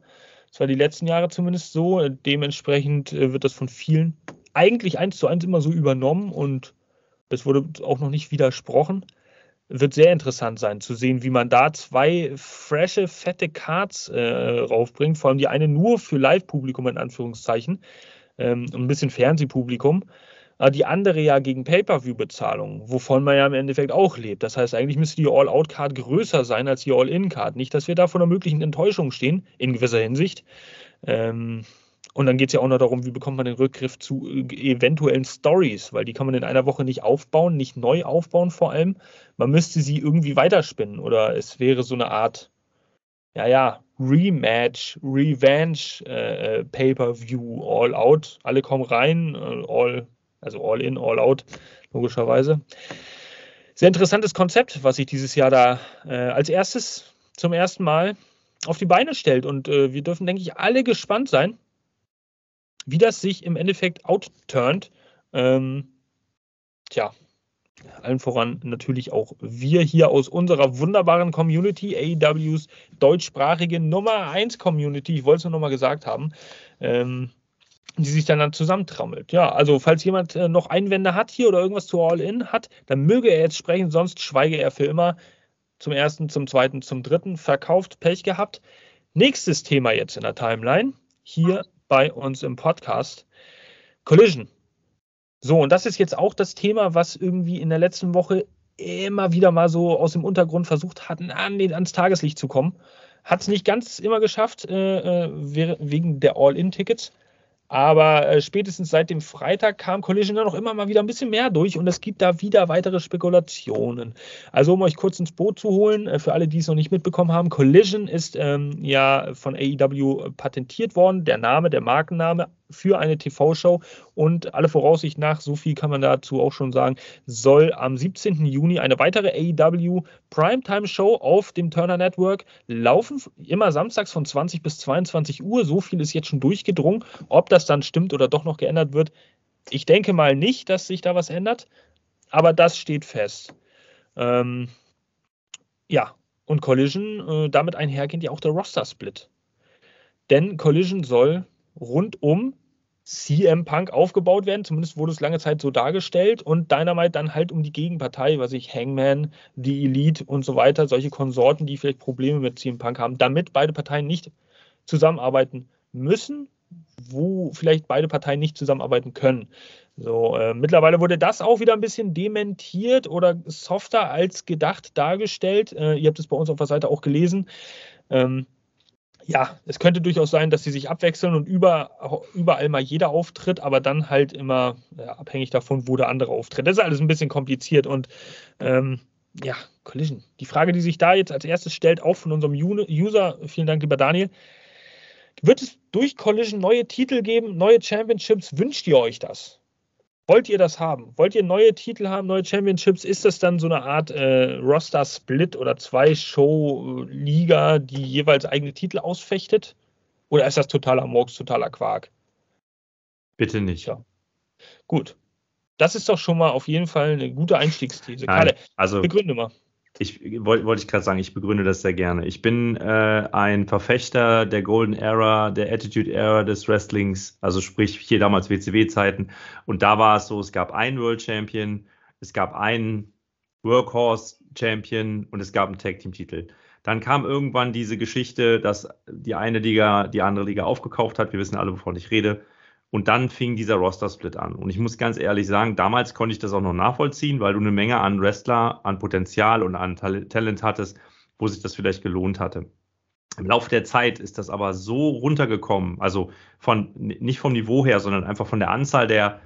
Das war die letzten Jahre zumindest so. Dementsprechend äh, wird das von vielen eigentlich eins zu eins immer so übernommen und es wurde auch noch nicht widersprochen. Wird sehr interessant sein zu sehen, wie man da zwei frische, fette Cards äh, raufbringt. Vor allem die eine nur für Live-Publikum in Anführungszeichen, ähm, ein bisschen Fernsehpublikum. Die andere ja gegen Pay-Per-View-Bezahlung, wovon man ja im Endeffekt auch lebt. Das heißt, eigentlich müsste die All-Out-Card größer sein als die All-In-Card. Nicht, dass wir da vor einer möglichen Enttäuschung stehen, in gewisser Hinsicht. Ähm, und dann geht es ja auch noch darum, wie bekommt man den Rückgriff zu äh, eventuellen Stories, weil die kann man in einer Woche nicht aufbauen, nicht neu aufbauen vor allem. Man müsste sie irgendwie weiterspinnen oder es wäre so eine Art, ja, ja, Rematch, Revenge, äh, äh Pay-Per-View, All Out. Alle kommen rein, äh, all, also All in, All Out, logischerweise. Sehr interessantes Konzept, was sich dieses Jahr da äh, als erstes zum ersten Mal auf die Beine stellt. Und äh, wir dürfen, denke ich, alle gespannt sein, wie das sich im Endeffekt outturnt, ähm, tja, allen voran natürlich auch wir hier aus unserer wunderbaren Community, AEWs deutschsprachige Nummer 1 Community, ich wollte es nur nochmal gesagt haben, ähm, die sich dann, dann zusammentrammelt. Ja, also falls jemand äh, noch Einwände hat hier oder irgendwas zu All-In hat, dann möge er jetzt sprechen, sonst schweige er für immer. Zum ersten, zum zweiten, zum dritten. Verkauft, Pech gehabt. Nächstes Thema jetzt in der Timeline. Hier bei uns im Podcast. Collision. So, und das ist jetzt auch das Thema, was irgendwie in der letzten Woche immer wieder mal so aus dem Untergrund versucht hat, an ans Tageslicht zu kommen. Hat es nicht ganz immer geschafft, äh, äh wegen der All-In-Tickets. Aber äh, spätestens seit dem Freitag kam Collision dann noch immer mal wieder ein bisschen mehr durch und es gibt da wieder weitere Spekulationen. Also um euch kurz ins Boot zu holen, äh, für alle, die es noch nicht mitbekommen haben, Collision ist ähm, ja von AEW patentiert worden, der Name, der Markenname, für eine TV-Show und alle Voraussicht nach, so viel kann man dazu auch schon sagen, soll am 17. Juni eine weitere AEW Primetime-Show auf dem Turner Network laufen, immer samstags von 20 bis 22 Uhr. So viel ist jetzt schon durchgedrungen. Ob das dann stimmt oder doch noch geändert wird, ich denke mal nicht, dass sich da was ändert, aber das steht fest. Ähm, ja, und Collision, äh, damit einhergehend ja auch der Roster-Split. Denn Collision soll rund um CM Punk aufgebaut werden, zumindest wurde es lange Zeit so dargestellt, und Dynamite dann halt um die Gegenpartei, was ich Hangman, die Elite und so weiter, solche Konsorten, die vielleicht Probleme mit CM Punk haben, damit beide Parteien nicht zusammenarbeiten müssen, wo vielleicht beide Parteien nicht zusammenarbeiten können. So, äh, mittlerweile wurde das auch wieder ein bisschen dementiert oder softer als gedacht dargestellt. Äh, ihr habt es bei uns auf der Seite auch gelesen. Ähm, ja, es könnte durchaus sein, dass sie sich abwechseln und über, überall mal jeder auftritt, aber dann halt immer ja, abhängig davon, wo der andere auftritt. Das ist alles ein bisschen kompliziert und ähm, ja, Collision. Die Frage, die sich da jetzt als erstes stellt, auch von unserem User, vielen Dank, lieber Daniel, wird es durch Collision neue Titel geben, neue Championships? Wünscht ihr euch das? Wollt ihr das haben? Wollt ihr neue Titel haben, neue Championships? Ist das dann so eine Art äh, Roster-Split oder zwei Show-Liga, die jeweils eigene Titel ausfechtet? Oder ist das totaler Murks, totaler Quark? Bitte nicht. Ja. Gut. Das ist doch schon mal auf jeden Fall eine gute Einstiegsthese. Nein, Kalle, also, begründe mal ich wollte wollt ich gerade sagen, ich begründe das sehr gerne. Ich bin äh, ein Verfechter der Golden Era, der Attitude Era des Wrestlings, also sprich hier damals WCW-Zeiten. Und da war es so, es gab einen World Champion, es gab einen Workhorse Champion und es gab einen Tag Team Titel. Dann kam irgendwann diese Geschichte, dass die eine Liga die andere Liga aufgekauft hat. Wir wissen alle, wovon ich rede. Und dann fing dieser Roster-Split an. Und ich muss ganz ehrlich sagen, damals konnte ich das auch noch nachvollziehen, weil du eine Menge an Wrestler, an Potenzial und an Talent hattest, wo sich das vielleicht gelohnt hatte. Im Laufe der Zeit ist das aber so runtergekommen, also von nicht vom Niveau her, sondern einfach von der Anzahl der,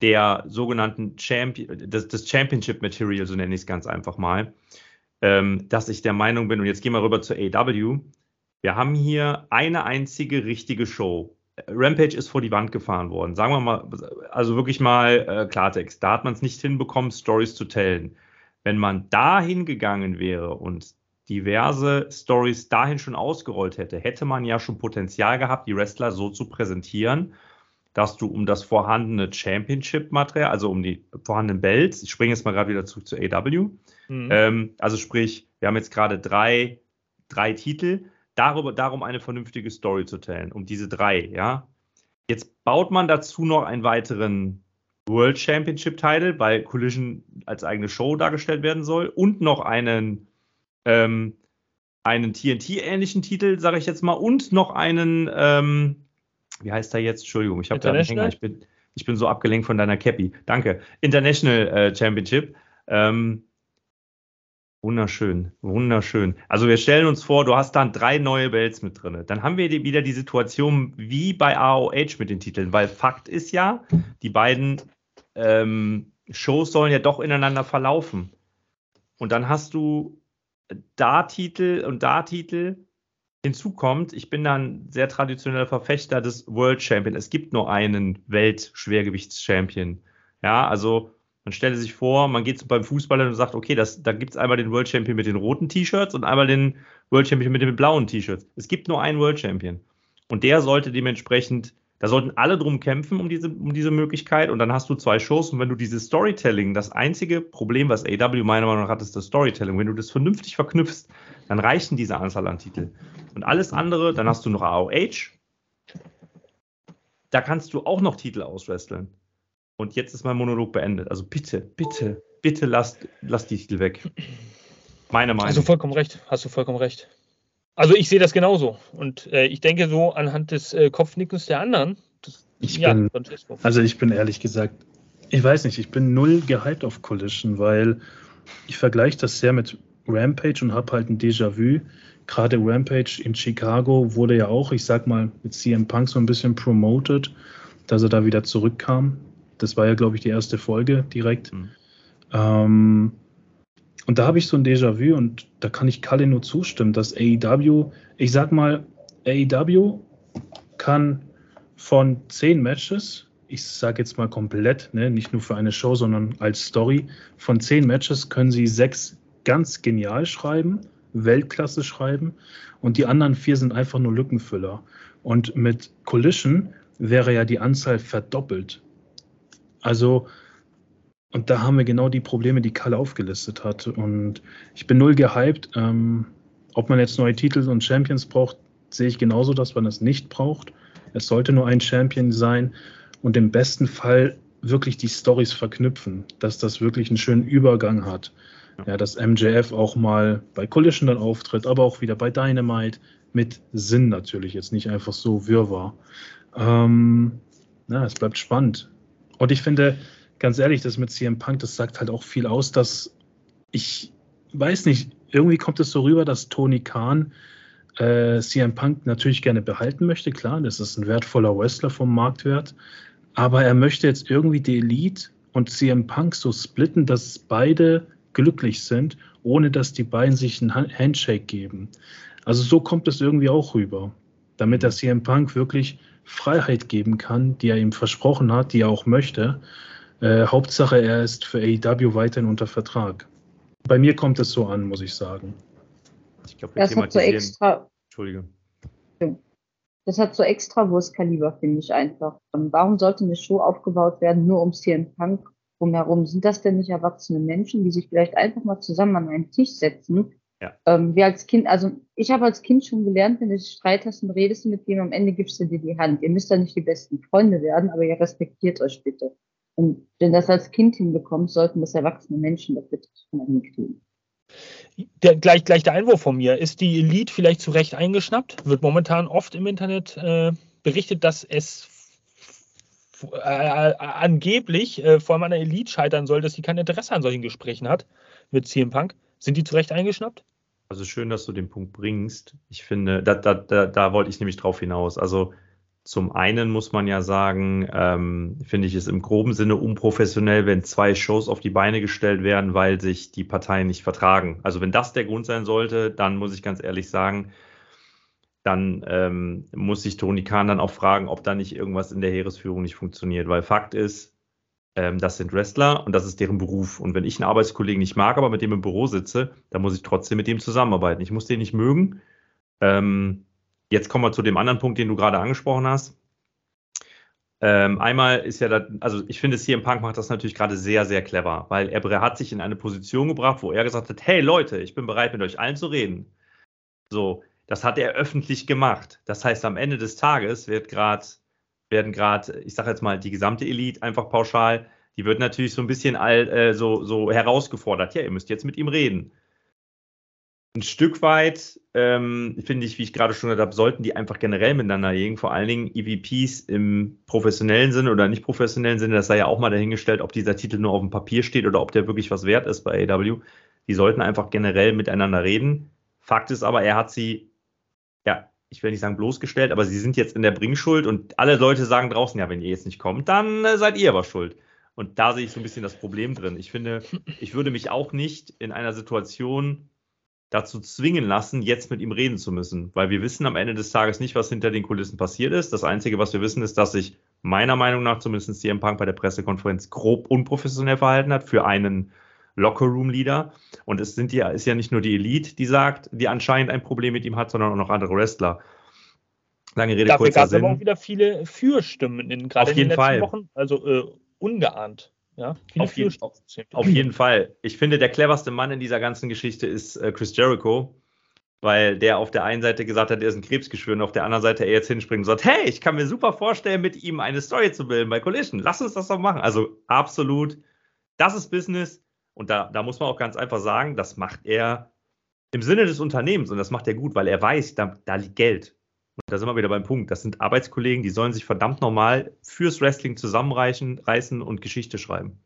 der sogenannten Champion, des, des Championship Material, so nenne ich es ganz einfach mal, ähm, dass ich der Meinung bin, und jetzt gehen wir rüber zur AW, wir haben hier eine einzige richtige Show Rampage ist vor die Wand gefahren worden. Sagen wir mal, also wirklich mal äh, Klartext. Da hat man es nicht hinbekommen, Stories zu tellen. Wenn man dahin gegangen wäre und diverse Stories dahin schon ausgerollt hätte, hätte man ja schon Potenzial gehabt, die Wrestler so zu präsentieren, dass du um das vorhandene Championship-Material, also um die vorhandenen Belts, ich springe jetzt mal gerade wieder zurück zu AW, mhm. ähm, also sprich, wir haben jetzt gerade drei, drei Titel, darüber, darum eine vernünftige Story zu teilen, um diese drei, ja. Jetzt baut man dazu noch einen weiteren World Championship Title, weil Collision als eigene Show dargestellt werden soll und noch einen, ähm, einen TNT-ähnlichen Titel, sage ich jetzt mal, und noch einen, ähm, wie heißt er jetzt? Entschuldigung, ich habe da einen Hänger. Ich bin, ich bin so abgelenkt von deiner Cappy. Danke. International äh, Championship. Ähm, Wunderschön, wunderschön. Also wir stellen uns vor, du hast dann drei neue Belts mit drin. Dann haben wir wieder die Situation wie bei AOH mit den Titeln, weil Fakt ist ja, die beiden ähm, Shows sollen ja doch ineinander verlaufen. Und dann hast du da Titel und da Titel. Hinzu kommt, ich bin dann sehr traditioneller Verfechter des World Champion. Es gibt nur einen Weltschwergewichtschampion. Ja, also man stelle sich vor, man geht beim Fußballer und sagt, okay, das, da gibt es einmal den World Champion mit den roten T-Shirts und einmal den World Champion mit den blauen T-Shirts. Es gibt nur einen World Champion. Und der sollte dementsprechend, da sollten alle drum kämpfen um diese, um diese Möglichkeit. Und dann hast du zwei Shows. Und wenn du dieses Storytelling, das einzige Problem, was AW meiner Meinung nach hat, ist das Storytelling. Wenn du das vernünftig verknüpfst, dann reichen diese Anzahl an Titeln. Und alles andere, dann hast du noch AOH. Da kannst du auch noch Titel auswresteln. Und jetzt ist mein Monolog beendet. Also bitte, bitte, bitte lasst, lasst die Titel weg. Meine Meinung. Hast du vollkommen recht. Hast du vollkommen recht. Also ich sehe das genauso. Und äh, ich denke so anhand des äh, Kopfnickens der anderen. Das, ich ja, bin, also ich bin ehrlich gesagt, ich weiß nicht, ich bin null gehypt auf Collision, weil ich vergleiche das sehr mit Rampage und habe halt ein Déjà-vu. Gerade Rampage in Chicago wurde ja auch, ich sag mal, mit CM Punk so ein bisschen promoted, dass er da wieder zurückkam. Das war ja, glaube ich, die erste Folge direkt. Mhm. Ähm, und da habe ich so ein Déjà-vu und da kann ich Kalle nur zustimmen, dass AEW, ich sag mal, AEW kann von zehn Matches, ich sage jetzt mal komplett, ne, nicht nur für eine Show, sondern als Story, von zehn Matches können sie sechs ganz genial schreiben, Weltklasse schreiben und die anderen vier sind einfach nur Lückenfüller. Und mit Collision wäre ja die Anzahl verdoppelt. Also, und da haben wir genau die Probleme, die Kalle aufgelistet hat. Und ich bin null gehypt. Ähm, ob man jetzt neue Titel und Champions braucht, sehe ich genauso, dass man das nicht braucht. Es sollte nur ein Champion sein und im besten Fall wirklich die Stories verknüpfen, dass das wirklich einen schönen Übergang hat. Ja, dass MJF auch mal bei Collision dann auftritt, aber auch wieder bei Dynamite mit Sinn natürlich, jetzt nicht einfach so Wirrwarr. Ähm, na, es bleibt spannend. Und ich finde, ganz ehrlich, das mit CM Punk, das sagt halt auch viel aus, dass ich weiß nicht, irgendwie kommt es so rüber, dass Tony Khan äh, CM Punk natürlich gerne behalten möchte. Klar, das ist ein wertvoller Wrestler vom Marktwert. Aber er möchte jetzt irgendwie die Elite und CM Punk so splitten, dass beide glücklich sind, ohne dass die beiden sich einen Handshake geben. Also so kommt es irgendwie auch rüber, damit er CM Punk wirklich Freiheit geben kann, die er ihm versprochen hat, die er auch möchte. Äh, Hauptsache, er ist für AEW weiterhin unter Vertrag. Bei mir kommt es so an, muss ich sagen. Ich glaube, wir das hat so extra. Entschuldige. Das hat so extra Wurstkaliber, finde ich einfach. Warum sollte eine Show aufgebaut werden, nur um CM Punk drumherum? Sind das denn nicht erwachsene Menschen, die sich vielleicht einfach mal zusammen an einen Tisch setzen? Ja. Ähm, wie als Kind, also ich habe als Kind schon gelernt, wenn du Streit hast und redest mit dem, am Ende gibst du dir die Hand. Ihr müsst da nicht die besten Freunde werden, aber ihr respektiert euch bitte. Und wenn das als Kind hinbekommt, sollten das erwachsene Menschen das bitte schon hinkriegen. Der, gleich, gleich der Einwurf von mir. Ist die Elite vielleicht zu Recht eingeschnappt? Wird momentan oft im Internet äh, berichtet, dass es äh, angeblich äh, vor allem an der Elite scheitern soll, dass sie kein Interesse an solchen Gesprächen hat mit CM Punk. Sind die zu Recht eingeschnappt? Also schön, dass du den Punkt bringst. Ich finde, da, da, da, da wollte ich nämlich drauf hinaus. Also zum einen muss man ja sagen, ähm, finde ich es im groben Sinne unprofessionell, wenn zwei Shows auf die Beine gestellt werden, weil sich die Parteien nicht vertragen. Also wenn das der Grund sein sollte, dann muss ich ganz ehrlich sagen, dann ähm, muss sich Toni Kahn dann auch fragen, ob da nicht irgendwas in der Heeresführung nicht funktioniert. Weil Fakt ist, ähm, das sind Wrestler und das ist deren Beruf. Und wenn ich einen Arbeitskollegen nicht mag, aber mit dem im Büro sitze, dann muss ich trotzdem mit dem zusammenarbeiten. Ich muss den nicht mögen. Ähm, Jetzt kommen wir zu dem anderen Punkt, den du gerade angesprochen hast. Ähm, einmal ist ja, das, also ich finde, CM Punk macht das natürlich gerade sehr, sehr clever, weil er hat sich in eine Position gebracht, wo er gesagt hat, hey Leute, ich bin bereit, mit euch allen zu reden. So, das hat er öffentlich gemacht. Das heißt, am Ende des Tages wird gerade, werden gerade, ich sage jetzt mal, die gesamte Elite einfach pauschal, die wird natürlich so ein bisschen all, äh, so, so herausgefordert. Ja, ihr müsst jetzt mit ihm reden ein Stück weit, ähm, finde ich, wie ich gerade schon gesagt habe, sollten die einfach generell miteinander reden. Vor allen Dingen EVPs im professionellen Sinne oder nicht professionellen Sinne. Das sei ja auch mal dahingestellt, ob dieser Titel nur auf dem Papier steht oder ob der wirklich was wert ist bei AW. Die sollten einfach generell miteinander reden. Fakt ist aber, er hat sie, ja, ich will nicht sagen bloßgestellt, aber sie sind jetzt in der Bringschuld und alle Leute sagen draußen, ja, wenn ihr jetzt nicht kommt, dann äh, seid ihr aber schuld. Und da sehe ich so ein bisschen das Problem drin. Ich finde, ich würde mich auch nicht in einer Situation dazu zwingen lassen, jetzt mit ihm reden zu müssen. Weil wir wissen am Ende des Tages nicht, was hinter den Kulissen passiert ist. Das Einzige, was wir wissen, ist, dass sich meiner Meinung nach zumindest CM Punk bei der Pressekonferenz grob unprofessionell verhalten hat für einen Lockerroom-Leader. Und es sind ja, ist ja nicht nur die Elite, die sagt, die anscheinend ein Problem mit ihm hat, sondern auch noch andere Wrestler. Lange Rede, Dafür kurzer Sinn. aber auch wieder viele Fürstimmen, in, gerade in den letzten Fall. Wochen. Also äh, ungeahnt. Ja, auf, jeden, auf, auf, jeden, Fall. Ich finde, der cleverste Mann in dieser ganzen Geschichte ist äh, Chris Jericho, weil der auf der einen Seite gesagt hat, er ist ein Krebsgeschwür und auf der anderen Seite er jetzt hinspringt und sagt, hey, ich kann mir super vorstellen, mit ihm eine Story zu bilden bei Collision. Lass uns das doch machen. Also absolut, das ist Business und da, da muss man auch ganz einfach sagen, das macht er im Sinne des Unternehmens und das macht er gut, weil er weiß, da, da liegt Geld. Und da sind wir wieder beim Punkt. Das sind Arbeitskollegen, die sollen sich verdammt normal fürs Wrestling zusammenreißen reißen und Geschichte schreiben.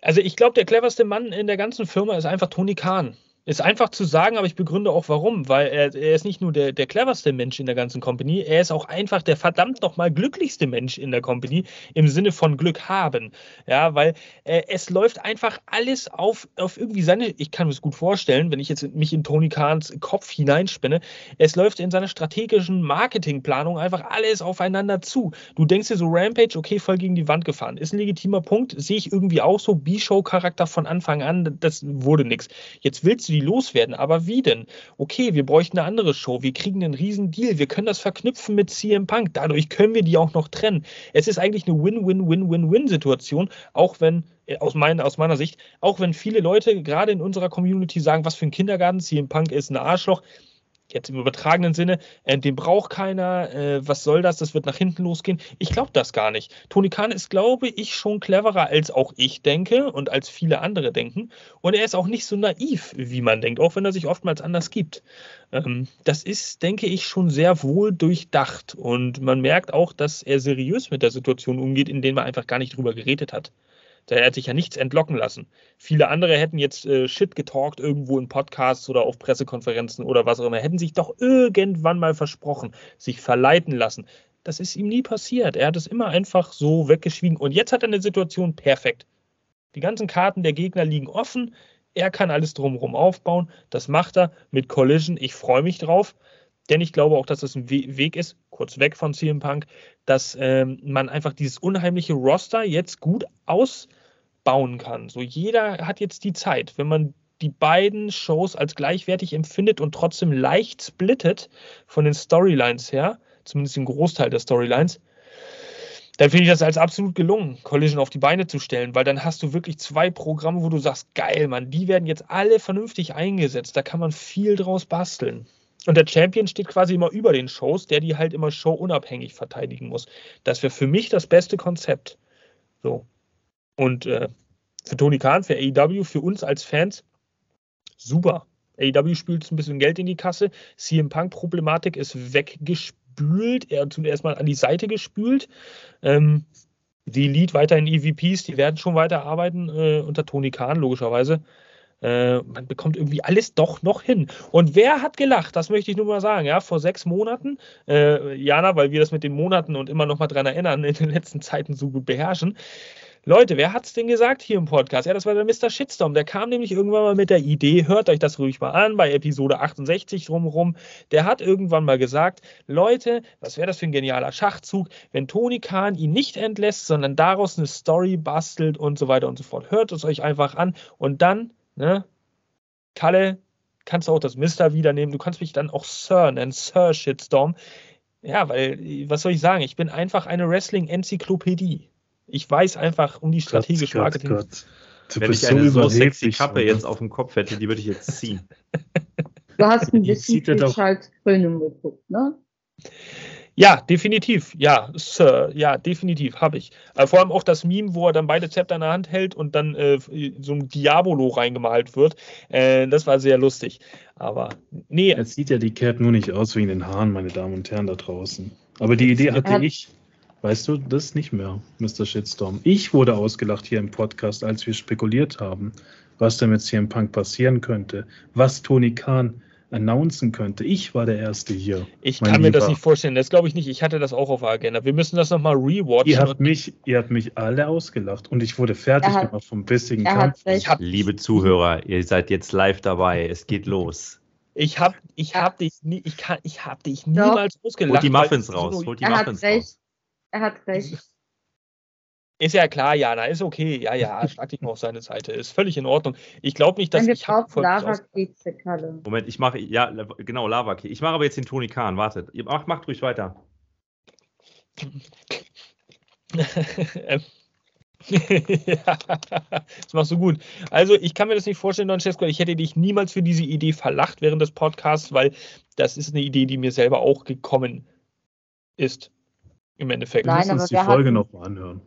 Also ich glaube, der cleverste Mann in der ganzen Firma ist einfach Tony Khan. Ist einfach zu sagen, aber ich begründe auch warum, weil er, er ist nicht nur der, der cleverste Mensch in der ganzen Company, er ist auch einfach der verdammt nochmal glücklichste Mensch in der Company im Sinne von Glück haben. Ja, weil äh, es läuft einfach alles auf, auf irgendwie seine, ich kann mir das gut vorstellen, wenn ich jetzt mich in Tony Kahns Kopf hineinspinne, es läuft in seiner strategischen Marketingplanung einfach alles aufeinander zu. Du denkst dir so, Rampage, okay, voll gegen die Wand gefahren, ist ein legitimer Punkt, sehe ich irgendwie auch so, B-Show-Charakter von Anfang an, das wurde nichts. Jetzt willst du die loswerden. Aber wie denn? Okay, wir bräuchten eine andere Show. Wir kriegen einen riesen Deal. Wir können das verknüpfen mit CM Punk. Dadurch können wir die auch noch trennen. Es ist eigentlich eine Win-Win-Win-Win-Win-Situation, auch wenn äh, aus, mein, aus meiner Sicht, auch wenn viele Leute gerade in unserer Community sagen, was für ein Kindergarten, CM Punk ist ein Arschloch jetzt im übertragenen Sinne, äh, den braucht keiner, äh, was soll das, das wird nach hinten losgehen. Ich glaube das gar nicht. Tony Khan ist, glaube ich, schon cleverer, als auch ich denke und als viele andere denken. Und er ist auch nicht so naiv, wie man denkt, auch wenn er sich oftmals anders gibt. Ähm, das ist, denke ich, schon sehr wohl durchdacht. Und man merkt auch, dass er seriös mit der Situation umgeht, in der man einfach gar nicht drüber geredet hat. Der hat sich ja nichts entlocken lassen. Viele andere hätten jetzt äh, Shit getalkt irgendwo in Podcasts oder auf Pressekonferenzen oder was auch immer, hätten sich doch irgendwann mal versprochen, sich verleiten lassen. Das ist ihm nie passiert. Er hat es immer einfach so weggeschwiegen. Und jetzt hat er eine Situation perfekt. Die ganzen Karten der Gegner liegen offen. Er kann alles drumherum aufbauen. Das macht er mit Collision. Ich freue mich drauf. Denn ich glaube auch, dass das ein Weg ist, kurz weg von CM Punk, dass ähm, man einfach dieses unheimliche Roster jetzt gut aus, bauen kann. So jeder hat jetzt die Zeit, wenn man die beiden Shows als gleichwertig empfindet und trotzdem leicht splittet von den Storylines her, zumindest den Großteil der Storylines, dann finde ich das als absolut gelungen, Collision auf die Beine zu stellen, weil dann hast du wirklich zwei Programme, wo du sagst, geil, Mann, die werden jetzt alle vernünftig eingesetzt, da kann man viel draus basteln. Und der Champion steht quasi immer über den Shows, der die halt immer showunabhängig verteidigen muss. Das wäre für mich das beste Konzept. So. Und äh, für Tony Khan, für AEW, für uns als Fans, super. AEW spült ein bisschen Geld in die Kasse. CM Punk-Problematik ist weggespült. Er hat zuerst mal an die Seite gespült. Ähm, die Lead weiterhin EVPs, die werden schon weiter arbeiten äh, unter Tony Khan, logischerweise. Äh, man bekommt irgendwie alles doch noch hin. Und wer hat gelacht? Das möchte ich nur mal sagen. Ja, vor sechs Monaten, äh, Jana, weil wir das mit den Monaten und immer noch mal dran erinnern, in den letzten Zeiten so gut beherrschen. Leute, wer hat es denn gesagt hier im Podcast? Ja, das war der Mr. Shitstorm. Der kam nämlich irgendwann mal mit der Idee, hört euch das ruhig mal an, bei Episode 68 drumherum. Der hat irgendwann mal gesagt, Leute, was wäre das für ein genialer Schachzug, wenn Tony Khan ihn nicht entlässt, sondern daraus eine Story bastelt und so weiter und so fort. Hört es euch einfach an und dann, ne, Kalle, kannst du auch das Mister wieder nehmen. Du kannst mich dann auch Sir nennen, Sir Shitstorm. Ja, weil, was soll ich sagen? Ich bin einfach eine Wrestling-Enzyklopädie. Ich weiß einfach um die strategische Gott, Marketing. Gott, Gott. Du Wenn ich eine so sexy Kappe jetzt auf dem Kopf hätte, die würde ich jetzt ziehen. [LAUGHS] Du hast ein bisschen viel Charles Krönung geguckt, ne? Ja, definitiv. Ja, Sir. Ja, definitiv habe ich. Äh, vor allem auch das Meme, wo er dann beide Zepter in der Hand hält und dann äh, so ein Diabolo reingemalt wird. Äh, das war sehr lustig. Aber nee. Jetzt sieht ja die Cap nur nicht aus wegen den Haaren, meine Damen und Herren da draußen. Aber die Idee hatte ich. Weißt du das nicht mehr, Mr. Shitstorm? Ich wurde ausgelacht hier im Podcast, als wir spekuliert haben, was denn mit CM Punk passieren könnte, was Tony Khan announcen könnte. Ich war der Erste hier. Ich kann mir Lieber. das nicht vorstellen. Das glaube ich nicht. Ich hatte das auch auf der Agenda. Wir müssen das nochmal rewatchen. Ihr habt, mich, ihr habt mich alle ausgelacht und ich wurde fertig hat, gemacht vom bissigen Kampf. Liebe Zuhörer, ihr seid jetzt live dabei. Es geht los. Ich habe ich hab dich, nie, ich kann, ich hab dich niemals Doch. ausgelacht. Holt die Muffins raus. Holt die Muffins raus. Er hat recht. Ist ja klar, Jana, ist okay. Ja, ja, [LAUGHS] schlag dich mal auf seine Seite. Ist völlig in Ordnung. Ich glaube nicht, dass wir ich. Lava-Kekse, Moment, ich mache, ja, genau, Lava-Kekse. Ich mache aber jetzt den Toni Kahn. Wartet. Macht, macht ruhig weiter. Ja, [LAUGHS] das machst du gut. Also, ich kann mir das nicht vorstellen, Don Cesco. Ich hätte dich niemals für diese Idee verlacht während des Podcasts, weil das ist eine Idee, die mir selber auch gekommen ist im Endeffekt. Nein, wir müssen uns die Folge hatten, noch mal anhören.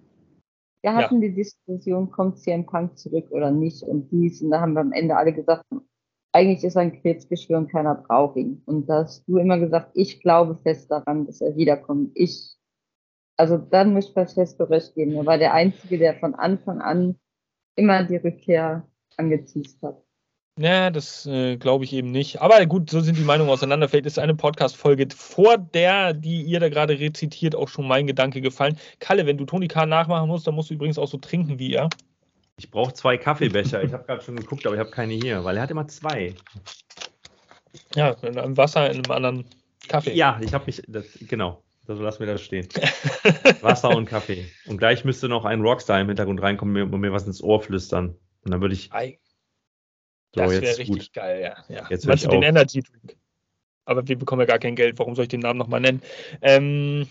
Wir hatten ja. die Diskussion, kommt CM Punk zurück oder nicht und dies. Und da haben wir am Ende alle gesagt, eigentlich ist er ein Krebsgeschwür und keiner braucht ihn. Und da hast du immer gesagt, ich glaube fest daran, dass er wiederkommt. Ich, also dann muss ich bei Festo recht geben. Er war der Einzige, der von Anfang an immer die Rückkehr angeziest hat. Ja, das äh, glaube ich eben nicht. Aber gut, so sind die Meinungen auseinander. Vielleicht ist eine Podcast-Folge vor der, die ihr da gerade rezitiert, auch schon mein Gedanke gefallen. Kalle, wenn du Toni K. nachmachen musst, dann musst du übrigens auch so trinken wie er. Ich brauche zwei Kaffeebecher. Ich habe gerade schon geguckt, aber ich habe keine hier, weil er hat immer zwei. Ja, in einem Wasser, in einem anderen Kaffee. Ja, ich habe mich, das, genau, also lass mir das stehen. [LAUGHS] Wasser und Kaffee. Und gleich müsste noch ein Rockstar im Hintergrund reinkommen und mir was ins Ohr flüstern. Und dann würde ich. Ei. So, das wäre richtig gut. geil, ja. ja. Jetzt Meinst du den Energy Drink? Aber wir bekommen ja gar kein Geld. Warum soll ich den Namen nochmal nennen? Ähm,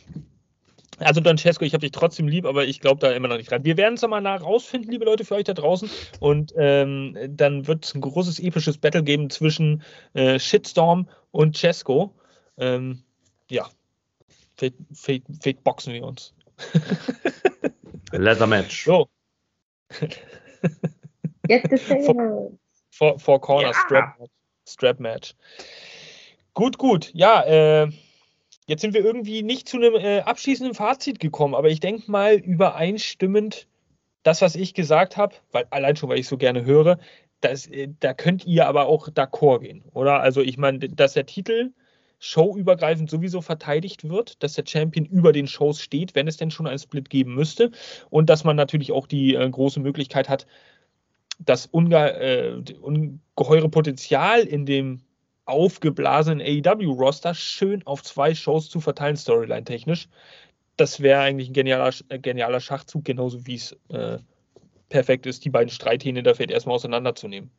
also Francesco, ich habe dich trotzdem lieb, aber ich glaube da immer noch nicht rein. Wir werden es nochmal rausfinden, liebe Leute, für euch da draußen. Und ähm, dann wird es ein großes episches Battle geben zwischen äh, Shitstorm und Cesco. Ähm, ja, vielleicht, vielleicht, vielleicht boxen wir uns. Leather Match. So. Get the sale. Four, four Corner ja. Strap, Strap Match. Gut, gut. Ja, äh, jetzt sind wir irgendwie nicht zu einem äh, abschließenden Fazit gekommen, aber ich denke mal übereinstimmend das, was ich gesagt habe, weil allein schon, weil ich so gerne höre, das, äh, da könnt ihr aber auch d'accord gehen, oder? Also ich meine, dass der Titel showübergreifend sowieso verteidigt wird, dass der Champion über den Shows steht, wenn es denn schon einen Split geben müsste und dass man natürlich auch die äh, große Möglichkeit hat, das unge äh, ungeheure Potenzial in dem aufgeblasenen AEW-Roster schön auf zwei Shows zu verteilen, Storyline-technisch. Das wäre eigentlich ein genialer, äh, genialer Schachzug, genauso wie es äh, perfekt ist, die beiden Streithähne Feld erstmal auseinanderzunehmen.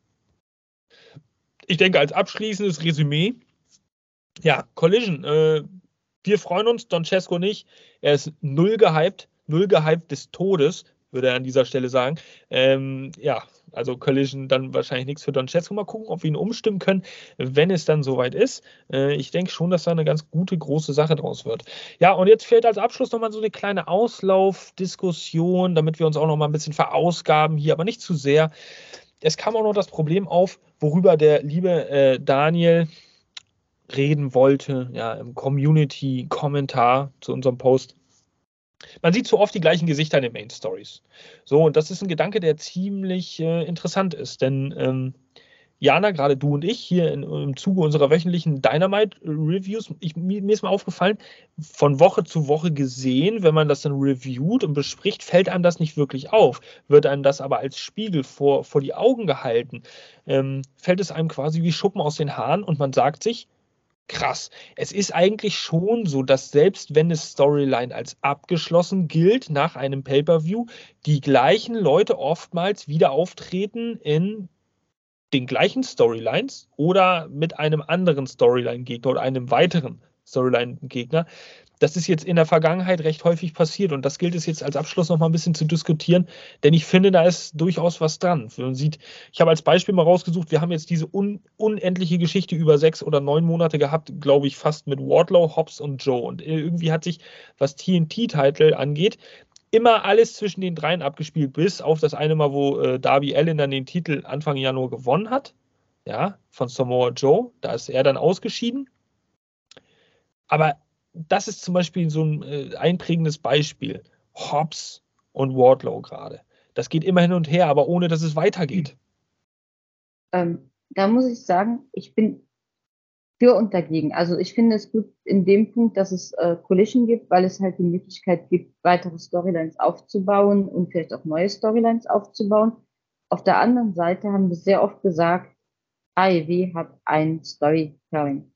Ich denke, als abschließendes Resümee, ja, Collision, äh, wir freuen uns, Don Cesco nicht. Er ist null gehypt, null gehypt des Todes, würde er an dieser Stelle sagen. Ähm, ja, also Collision dann wahrscheinlich nichts für Don Cesco. Mal gucken, ob wir ihn umstimmen können, wenn es dann soweit ist. Äh, ich denke schon, dass da eine ganz gute, große Sache draus wird. Ja, und jetzt fehlt als Abschluss nochmal so eine kleine Auslaufdiskussion, damit wir uns auch nochmal ein bisschen verausgaben hier, aber nicht zu sehr. Es kam auch noch das Problem auf, worüber der liebe äh, Daniel reden wollte, ja, im Community-Kommentar zu unserem Post man sieht so oft die gleichen Gesichter in den Main Stories. So, und das ist ein Gedanke, der ziemlich äh, interessant ist, denn ähm, Jana, gerade du und ich hier in, im Zuge unserer wöchentlichen Dynamite-Reviews, mir ist mal aufgefallen, von Woche zu Woche gesehen, wenn man das dann reviewt und bespricht, fällt einem das nicht wirklich auf. Wird einem das aber als Spiegel vor, vor die Augen gehalten, ähm, fällt es einem quasi wie Schuppen aus den Haaren und man sagt sich, krass. Es ist eigentlich schon so, dass selbst wenn es Storyline als abgeschlossen gilt nach einem Pay-per-View, die gleichen Leute oftmals wieder auftreten in den gleichen Storylines oder mit einem anderen Storyline-Gegner oder einem weiteren Storyline-Gegner. Das ist jetzt in der Vergangenheit recht häufig passiert und das gilt es jetzt als Abschluss noch mal ein bisschen zu diskutieren, denn ich finde, da ist durchaus was dran. Man sieht, ich habe als Beispiel mal rausgesucht, wir haben jetzt diese un unendliche Geschichte über sechs oder neun Monate gehabt, glaube ich, fast mit Wardlow, Hobbs und Joe. Und irgendwie hat sich, was TNT-Titel angeht, immer alles zwischen den dreien abgespielt, bis auf das eine Mal, wo äh, Darby Allen dann den Titel Anfang Januar gewonnen hat. Ja, von Samoa Joe. Da ist er dann ausgeschieden. Aber das ist zum Beispiel so ein äh, einprägendes Beispiel. Hobbs und Wardlow gerade. Das geht immer hin und her, aber ohne dass es weitergeht. Ähm, da muss ich sagen, ich bin für und dagegen. Also ich finde es gut in dem Punkt, dass es äh, Collision gibt, weil es halt die Möglichkeit gibt, weitere Storylines aufzubauen und vielleicht auch neue Storylines aufzubauen. Auf der anderen Seite haben wir sehr oft gesagt, AEW hat ein Storytelling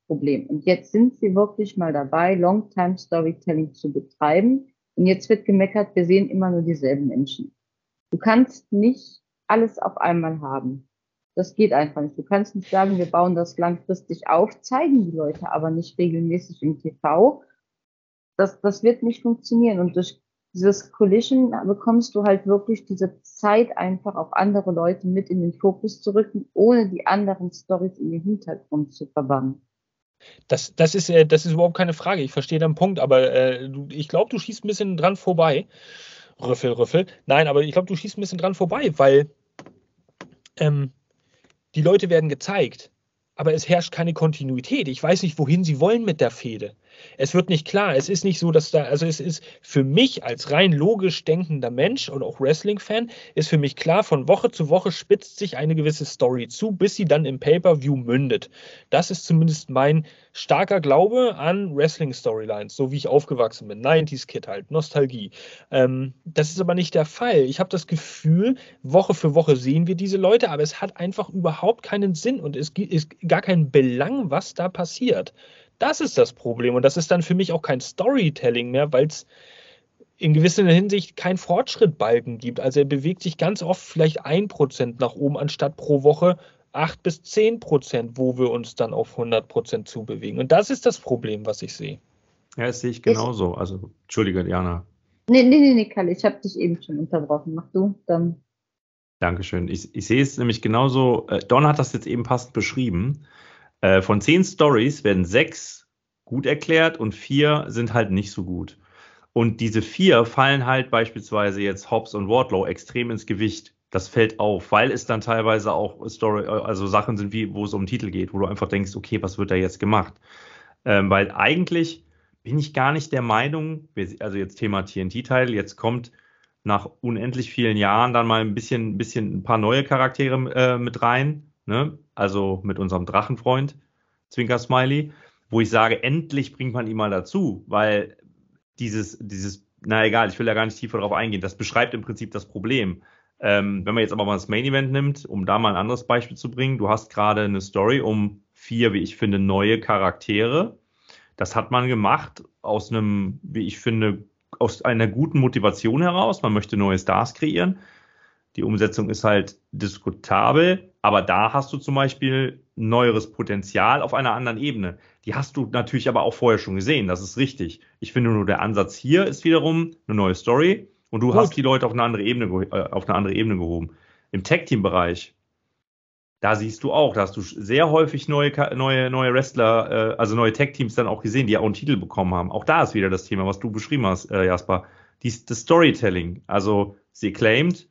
Problem. Und jetzt sind sie wirklich mal dabei, Long-Time Storytelling zu betreiben. Und jetzt wird gemeckert, wir sehen immer nur dieselben Menschen. Du kannst nicht alles auf einmal haben. Das geht einfach nicht. Du kannst nicht sagen, wir bauen das langfristig auf, zeigen die Leute aber nicht regelmäßig im TV. Das, das wird nicht funktionieren. Und durch dieses Collision bekommst du halt wirklich diese Zeit einfach auf andere Leute mit in den Fokus zu rücken, ohne die anderen Stories in den Hintergrund zu verbannen. Das, das, ist, äh, das ist überhaupt keine Frage. Ich verstehe deinen Punkt, aber äh, ich glaube, du schießt ein bisschen dran vorbei. Rüffel, Rüffel. Nein, aber ich glaube, du schießt ein bisschen dran vorbei, weil ähm, die Leute werden gezeigt. aber es herrscht keine Kontinuität. Ich weiß nicht, wohin sie wollen mit der Fehde. Es wird nicht klar. Es ist nicht so, dass da, also es ist für mich als rein logisch denkender Mensch und auch Wrestling-Fan, ist für mich klar, von Woche zu Woche spitzt sich eine gewisse Story zu, bis sie dann im Pay-Per-View mündet. Das ist zumindest mein starker Glaube an Wrestling-Storylines, so wie ich aufgewachsen bin. 90s-Kid halt, Nostalgie. Ähm, das ist aber nicht der Fall. Ich habe das Gefühl, Woche für Woche sehen wir diese Leute, aber es hat einfach überhaupt keinen Sinn und es ist gar kein Belang, was da passiert. Das ist das Problem. Und das ist dann für mich auch kein Storytelling mehr, weil es in gewisser Hinsicht keinen Fortschrittbalken gibt. Also er bewegt sich ganz oft vielleicht ein Prozent nach oben, anstatt pro Woche acht bis zehn Prozent, wo wir uns dann auf 100 Prozent zubewegen. Und das ist das Problem, was ich sehe. Ja, das sehe ich genauso. Also, Entschuldige, Diana. Nee, nee, nee, nee, Kalle, ich habe dich eben schon unterbrochen. Mach du, dann. Dankeschön. Ich, ich sehe es nämlich genauso. Äh, Don hat das jetzt eben passend beschrieben. Äh, von zehn Stories werden sechs gut erklärt und vier sind halt nicht so gut. Und diese vier fallen halt beispielsweise jetzt Hobbs und Wardlow extrem ins Gewicht. Das fällt auf, weil es dann teilweise auch Story, also Sachen sind, wie, wo es um Titel geht, wo du einfach denkst, okay, was wird da jetzt gemacht? Ähm, weil eigentlich bin ich gar nicht der Meinung, also jetzt Thema TNT-Teil, jetzt kommt nach unendlich vielen Jahren dann mal ein bisschen, ein bisschen ein paar neue Charaktere äh, mit rein, ne? Also mit unserem Drachenfreund, Zwinker Smiley, wo ich sage, endlich bringt man ihn mal dazu, weil dieses, dieses, na egal, ich will da gar nicht tiefer drauf eingehen, das beschreibt im Prinzip das Problem. Ähm, wenn man jetzt aber mal das Main Event nimmt, um da mal ein anderes Beispiel zu bringen, du hast gerade eine Story um vier, wie ich finde, neue Charaktere. Das hat man gemacht aus einem, wie ich finde, aus einer guten Motivation heraus. Man möchte neue Stars kreieren. Die Umsetzung ist halt diskutabel, aber da hast du zum Beispiel neueres Potenzial auf einer anderen Ebene. Die hast du natürlich aber auch vorher schon gesehen, das ist richtig. Ich finde nur, der Ansatz hier ist wiederum eine neue Story und du Gut. hast die Leute auf eine andere Ebene, äh, auf eine andere Ebene gehoben. Im Tag-Team-Bereich, da siehst du auch, da hast du sehr häufig neue, neue, neue Wrestler, äh, also neue Tag-Teams dann auch gesehen, die auch einen Titel bekommen haben. Auch da ist wieder das Thema, was du beschrieben hast, äh, Jasper. Die, das Storytelling. Also sie claimed,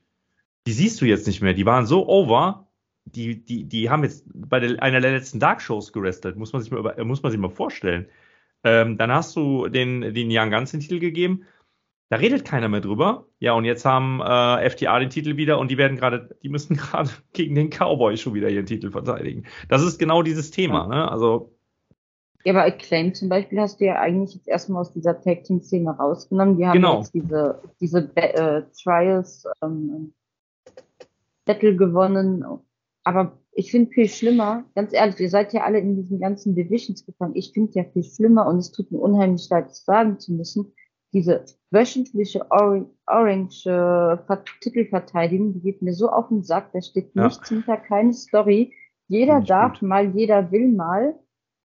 die siehst du jetzt nicht mehr. Die waren so over, die, die, die haben jetzt bei der, einer der letzten Dark Shows gerestelt, muss man sich mal, über, muss man sich mal vorstellen. Ähm, dann hast du den, den Young Guns den Titel gegeben. Da redet keiner mehr drüber. Ja, und jetzt haben äh, FTA den Titel wieder und die werden gerade, die müssen [LAUGHS] gerade gegen den Cowboy schon wieder ihren Titel verteidigen. Das ist genau dieses Thema, ne? Also. Ja, aber Acclaim zum Beispiel hast du ja eigentlich jetzt erstmal aus dieser Tag Team Szene rausgenommen. Die haben genau. jetzt diese, diese äh, Trials ähm, Battle gewonnen. Aber ich finde viel schlimmer, ganz ehrlich, ihr seid ja alle in diesen ganzen Divisions gefangen. Ich finde ja viel schlimmer und es tut mir unheimlich leid, das sagen zu müssen. Diese wöchentliche Orange, Orange äh, Titelverteidigung, die geht mir so auf den Sack, da steht ja. nichts hinter, keine Story. Jeder darf gut. mal, jeder will mal.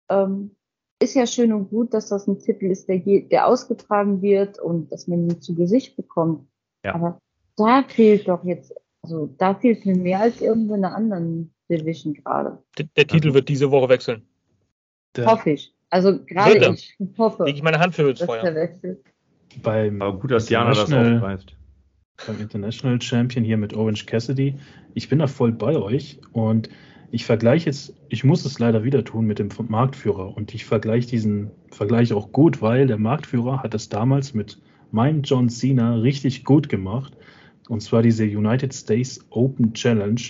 Ähm, ist ja schön und gut, dass das ein Titel ist, der, der ausgetragen wird und dass man ihn zu Gesicht bekommt. Ja. Aber da fehlt doch jetzt also da fehlt mir mehr als irgendwo in einer anderen Division gerade. Der, der Titel wird diese Woche wechseln. Der hoffe ich. Also gerade ich hoffe. Leg ich meine Hand für ins Feuer. Beim Aber gut, dass Diana das aufgreift. Beim International Champion hier mit Orange Cassidy. Ich bin da voll bei euch und ich vergleiche jetzt, ich muss es leider wieder tun mit dem Marktführer und ich vergleiche diesen Vergleich auch gut, weil der Marktführer hat es damals mit meinem John Cena richtig gut gemacht und zwar diese United States Open Challenge.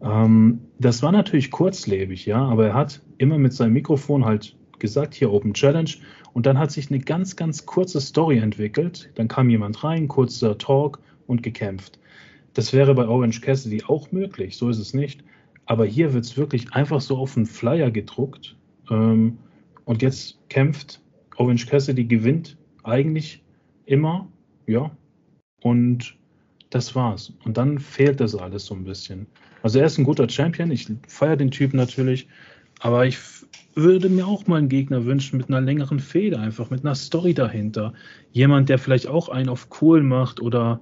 Ähm, das war natürlich kurzlebig, ja, aber er hat immer mit seinem Mikrofon halt gesagt, hier Open Challenge. Und dann hat sich eine ganz, ganz kurze Story entwickelt. Dann kam jemand rein, kurzer Talk und gekämpft. Das wäre bei Orange Cassidy auch möglich, so ist es nicht. Aber hier wird es wirklich einfach so auf einen Flyer gedruckt. Ähm, und jetzt kämpft Orange Cassidy, gewinnt eigentlich immer, ja. Und das war's. Und dann fehlt das alles so ein bisschen. Also er ist ein guter Champion, ich feiere den Typ natürlich, aber ich würde mir auch mal einen Gegner wünschen mit einer längeren Feder, einfach mit einer Story dahinter. Jemand, der vielleicht auch einen auf cool macht oder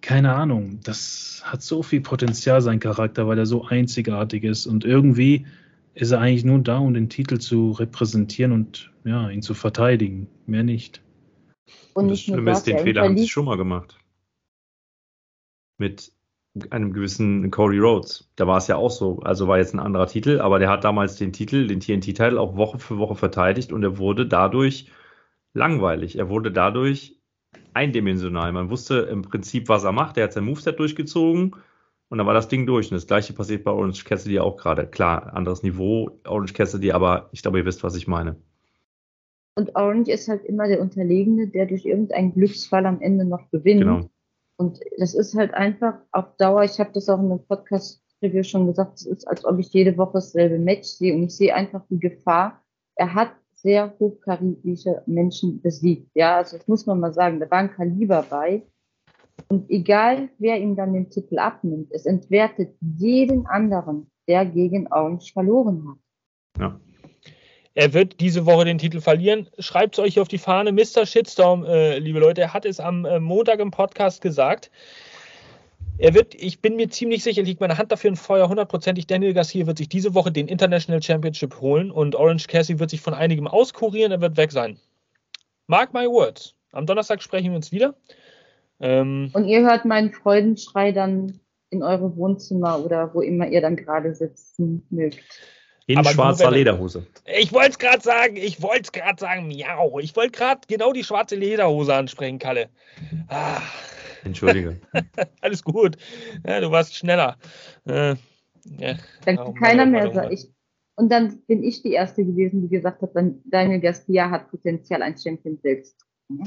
keine Ahnung. Das hat so viel Potenzial, sein Charakter, weil er so einzigartig ist und irgendwie ist er eigentlich nur da, um den Titel zu repräsentieren und ja, ihn zu verteidigen. Mehr nicht. Und, und das Schlimme ist, den Fehler haben sie schon mal gemacht mit einem gewissen Cody Rhodes. Da war es ja auch so. Also war jetzt ein anderer Titel, aber der hat damals den Titel, den TNT-Titel, auch Woche für Woche verteidigt und er wurde dadurch langweilig. Er wurde dadurch eindimensional. Man wusste im Prinzip, was er macht. Er hat sein Moveset durchgezogen und dann war das Ding durch. Und das gleiche passiert bei Orange Cassidy auch gerade. Klar, anderes Niveau, Orange Cassidy, aber ich glaube, ihr wisst, was ich meine. Und Orange ist halt immer der Unterlegene, der durch irgendeinen Glücksfall am Ende noch gewinnt. Genau. Und das ist halt einfach auf Dauer, ich habe das auch in einem Podcast-Review schon gesagt, es ist, als ob ich jede Woche dasselbe Match sehe und ich sehe einfach die Gefahr. Er hat sehr hochkaribische Menschen besiegt. Ja, also das muss man mal sagen, da war ein Kaliber bei. Und egal, wer ihm dann den Titel abnimmt, es entwertet jeden anderen, der gegen Orange verloren hat. Ja. Er wird diese Woche den Titel verlieren. Schreibt es euch auf die Fahne. Mr. Shitstorm, äh, liebe Leute, er hat es am äh, Montag im Podcast gesagt. Er wird, ich bin mir ziemlich sicher, liegt meine Hand dafür in Feuer, hundertprozentig, Daniel Garcia wird sich diese Woche den International Championship holen und Orange Cassidy wird sich von einigem auskurieren, er wird weg sein. Mark my words. Am Donnerstag sprechen wir uns wieder. Ähm, und ihr hört meinen Freudenschrei dann in eure Wohnzimmer oder wo immer ihr dann gerade sitzen mögt. In aber schwarzer nur, Lederhose. Ich wollte es gerade sagen, ich wollte es gerade sagen, miau. Ich wollte gerade genau die schwarze Lederhose ansprechen, Kalle. Ah. Entschuldige. [LAUGHS] Alles gut. Ja, du warst schneller. Äh, ja. Dann kann keiner mehr sagen. Und dann bin ich die Erste gewesen, die gesagt hat, Daniel Garcia hat Potenzial, ein Champion selbst zu ne?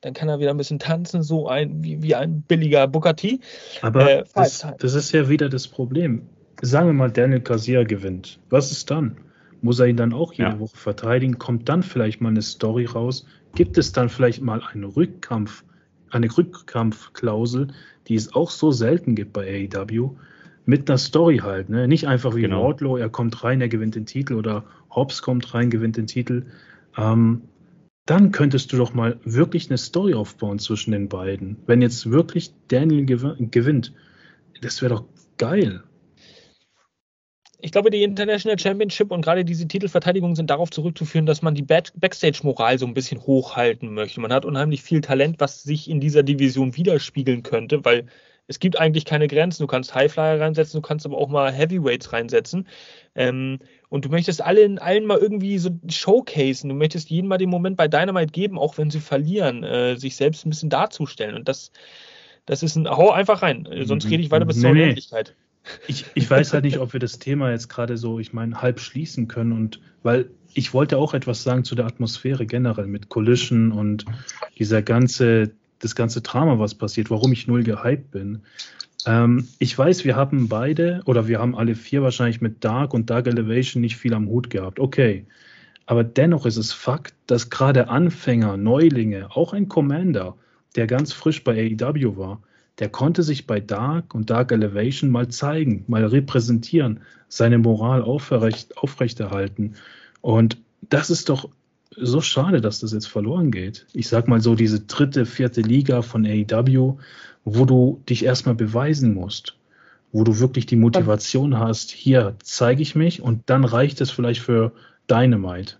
Dann kann er wieder ein bisschen tanzen, so ein, wie, wie ein billiger Bukati. Aber äh, das, das, ist ja wieder das Problem sagen wir mal, Daniel Garcia gewinnt. Was ist dann? Muss er ihn dann auch jede ja. Woche verteidigen? Kommt dann vielleicht mal eine Story raus? Gibt es dann vielleicht mal einen Rückkampf, eine Rückkampfklausel, die es auch so selten gibt bei AEW? Mit einer Story halt, ne? Nicht einfach wie genau. Wardlow, er kommt rein, er gewinnt den Titel oder Hobbs kommt rein, gewinnt den Titel. Ähm, dann könntest du doch mal wirklich eine Story aufbauen zwischen den beiden. Wenn jetzt wirklich Daniel gewinnt, das wäre doch geil ich glaube, die International Championship und gerade diese Titelverteidigung sind darauf zurückzuführen, dass man die Backstage-Moral so ein bisschen hochhalten möchte. Man hat unheimlich viel Talent, was sich in dieser Division widerspiegeln könnte, weil es gibt eigentlich keine Grenzen. Du kannst Highflyer reinsetzen, du kannst aber auch mal Heavyweights reinsetzen. Ähm, und du möchtest allen, allen mal irgendwie so showcasen. Du möchtest jedem mal den Moment bei Dynamite geben, auch wenn sie verlieren, äh, sich selbst ein bisschen darzustellen. Und das, das ist ein, hau einfach rein. Sonst rede ich weiter bis nee, zur Unendlichkeit. Nee. Ich, ich weiß halt nicht, ob wir das Thema jetzt gerade so, ich meine, halb schließen können und weil ich wollte auch etwas sagen zu der Atmosphäre generell mit Collision und dieser ganze, das ganze Drama, was passiert, warum ich null gehypt bin. Ähm, ich weiß, wir haben beide oder wir haben alle vier wahrscheinlich mit Dark und Dark Elevation nicht viel am Hut gehabt. Okay. Aber dennoch ist es Fakt, dass gerade Anfänger, Neulinge, auch ein Commander, der ganz frisch bei AEW war, der konnte sich bei Dark und Dark Elevation mal zeigen, mal repräsentieren, seine Moral aufrecht, aufrechterhalten. Und das ist doch so schade, dass das jetzt verloren geht. Ich sag mal so, diese dritte, vierte Liga von AEW, wo du dich erstmal beweisen musst, wo du wirklich die Motivation hast, hier zeige ich mich und dann reicht es vielleicht für Dynamite.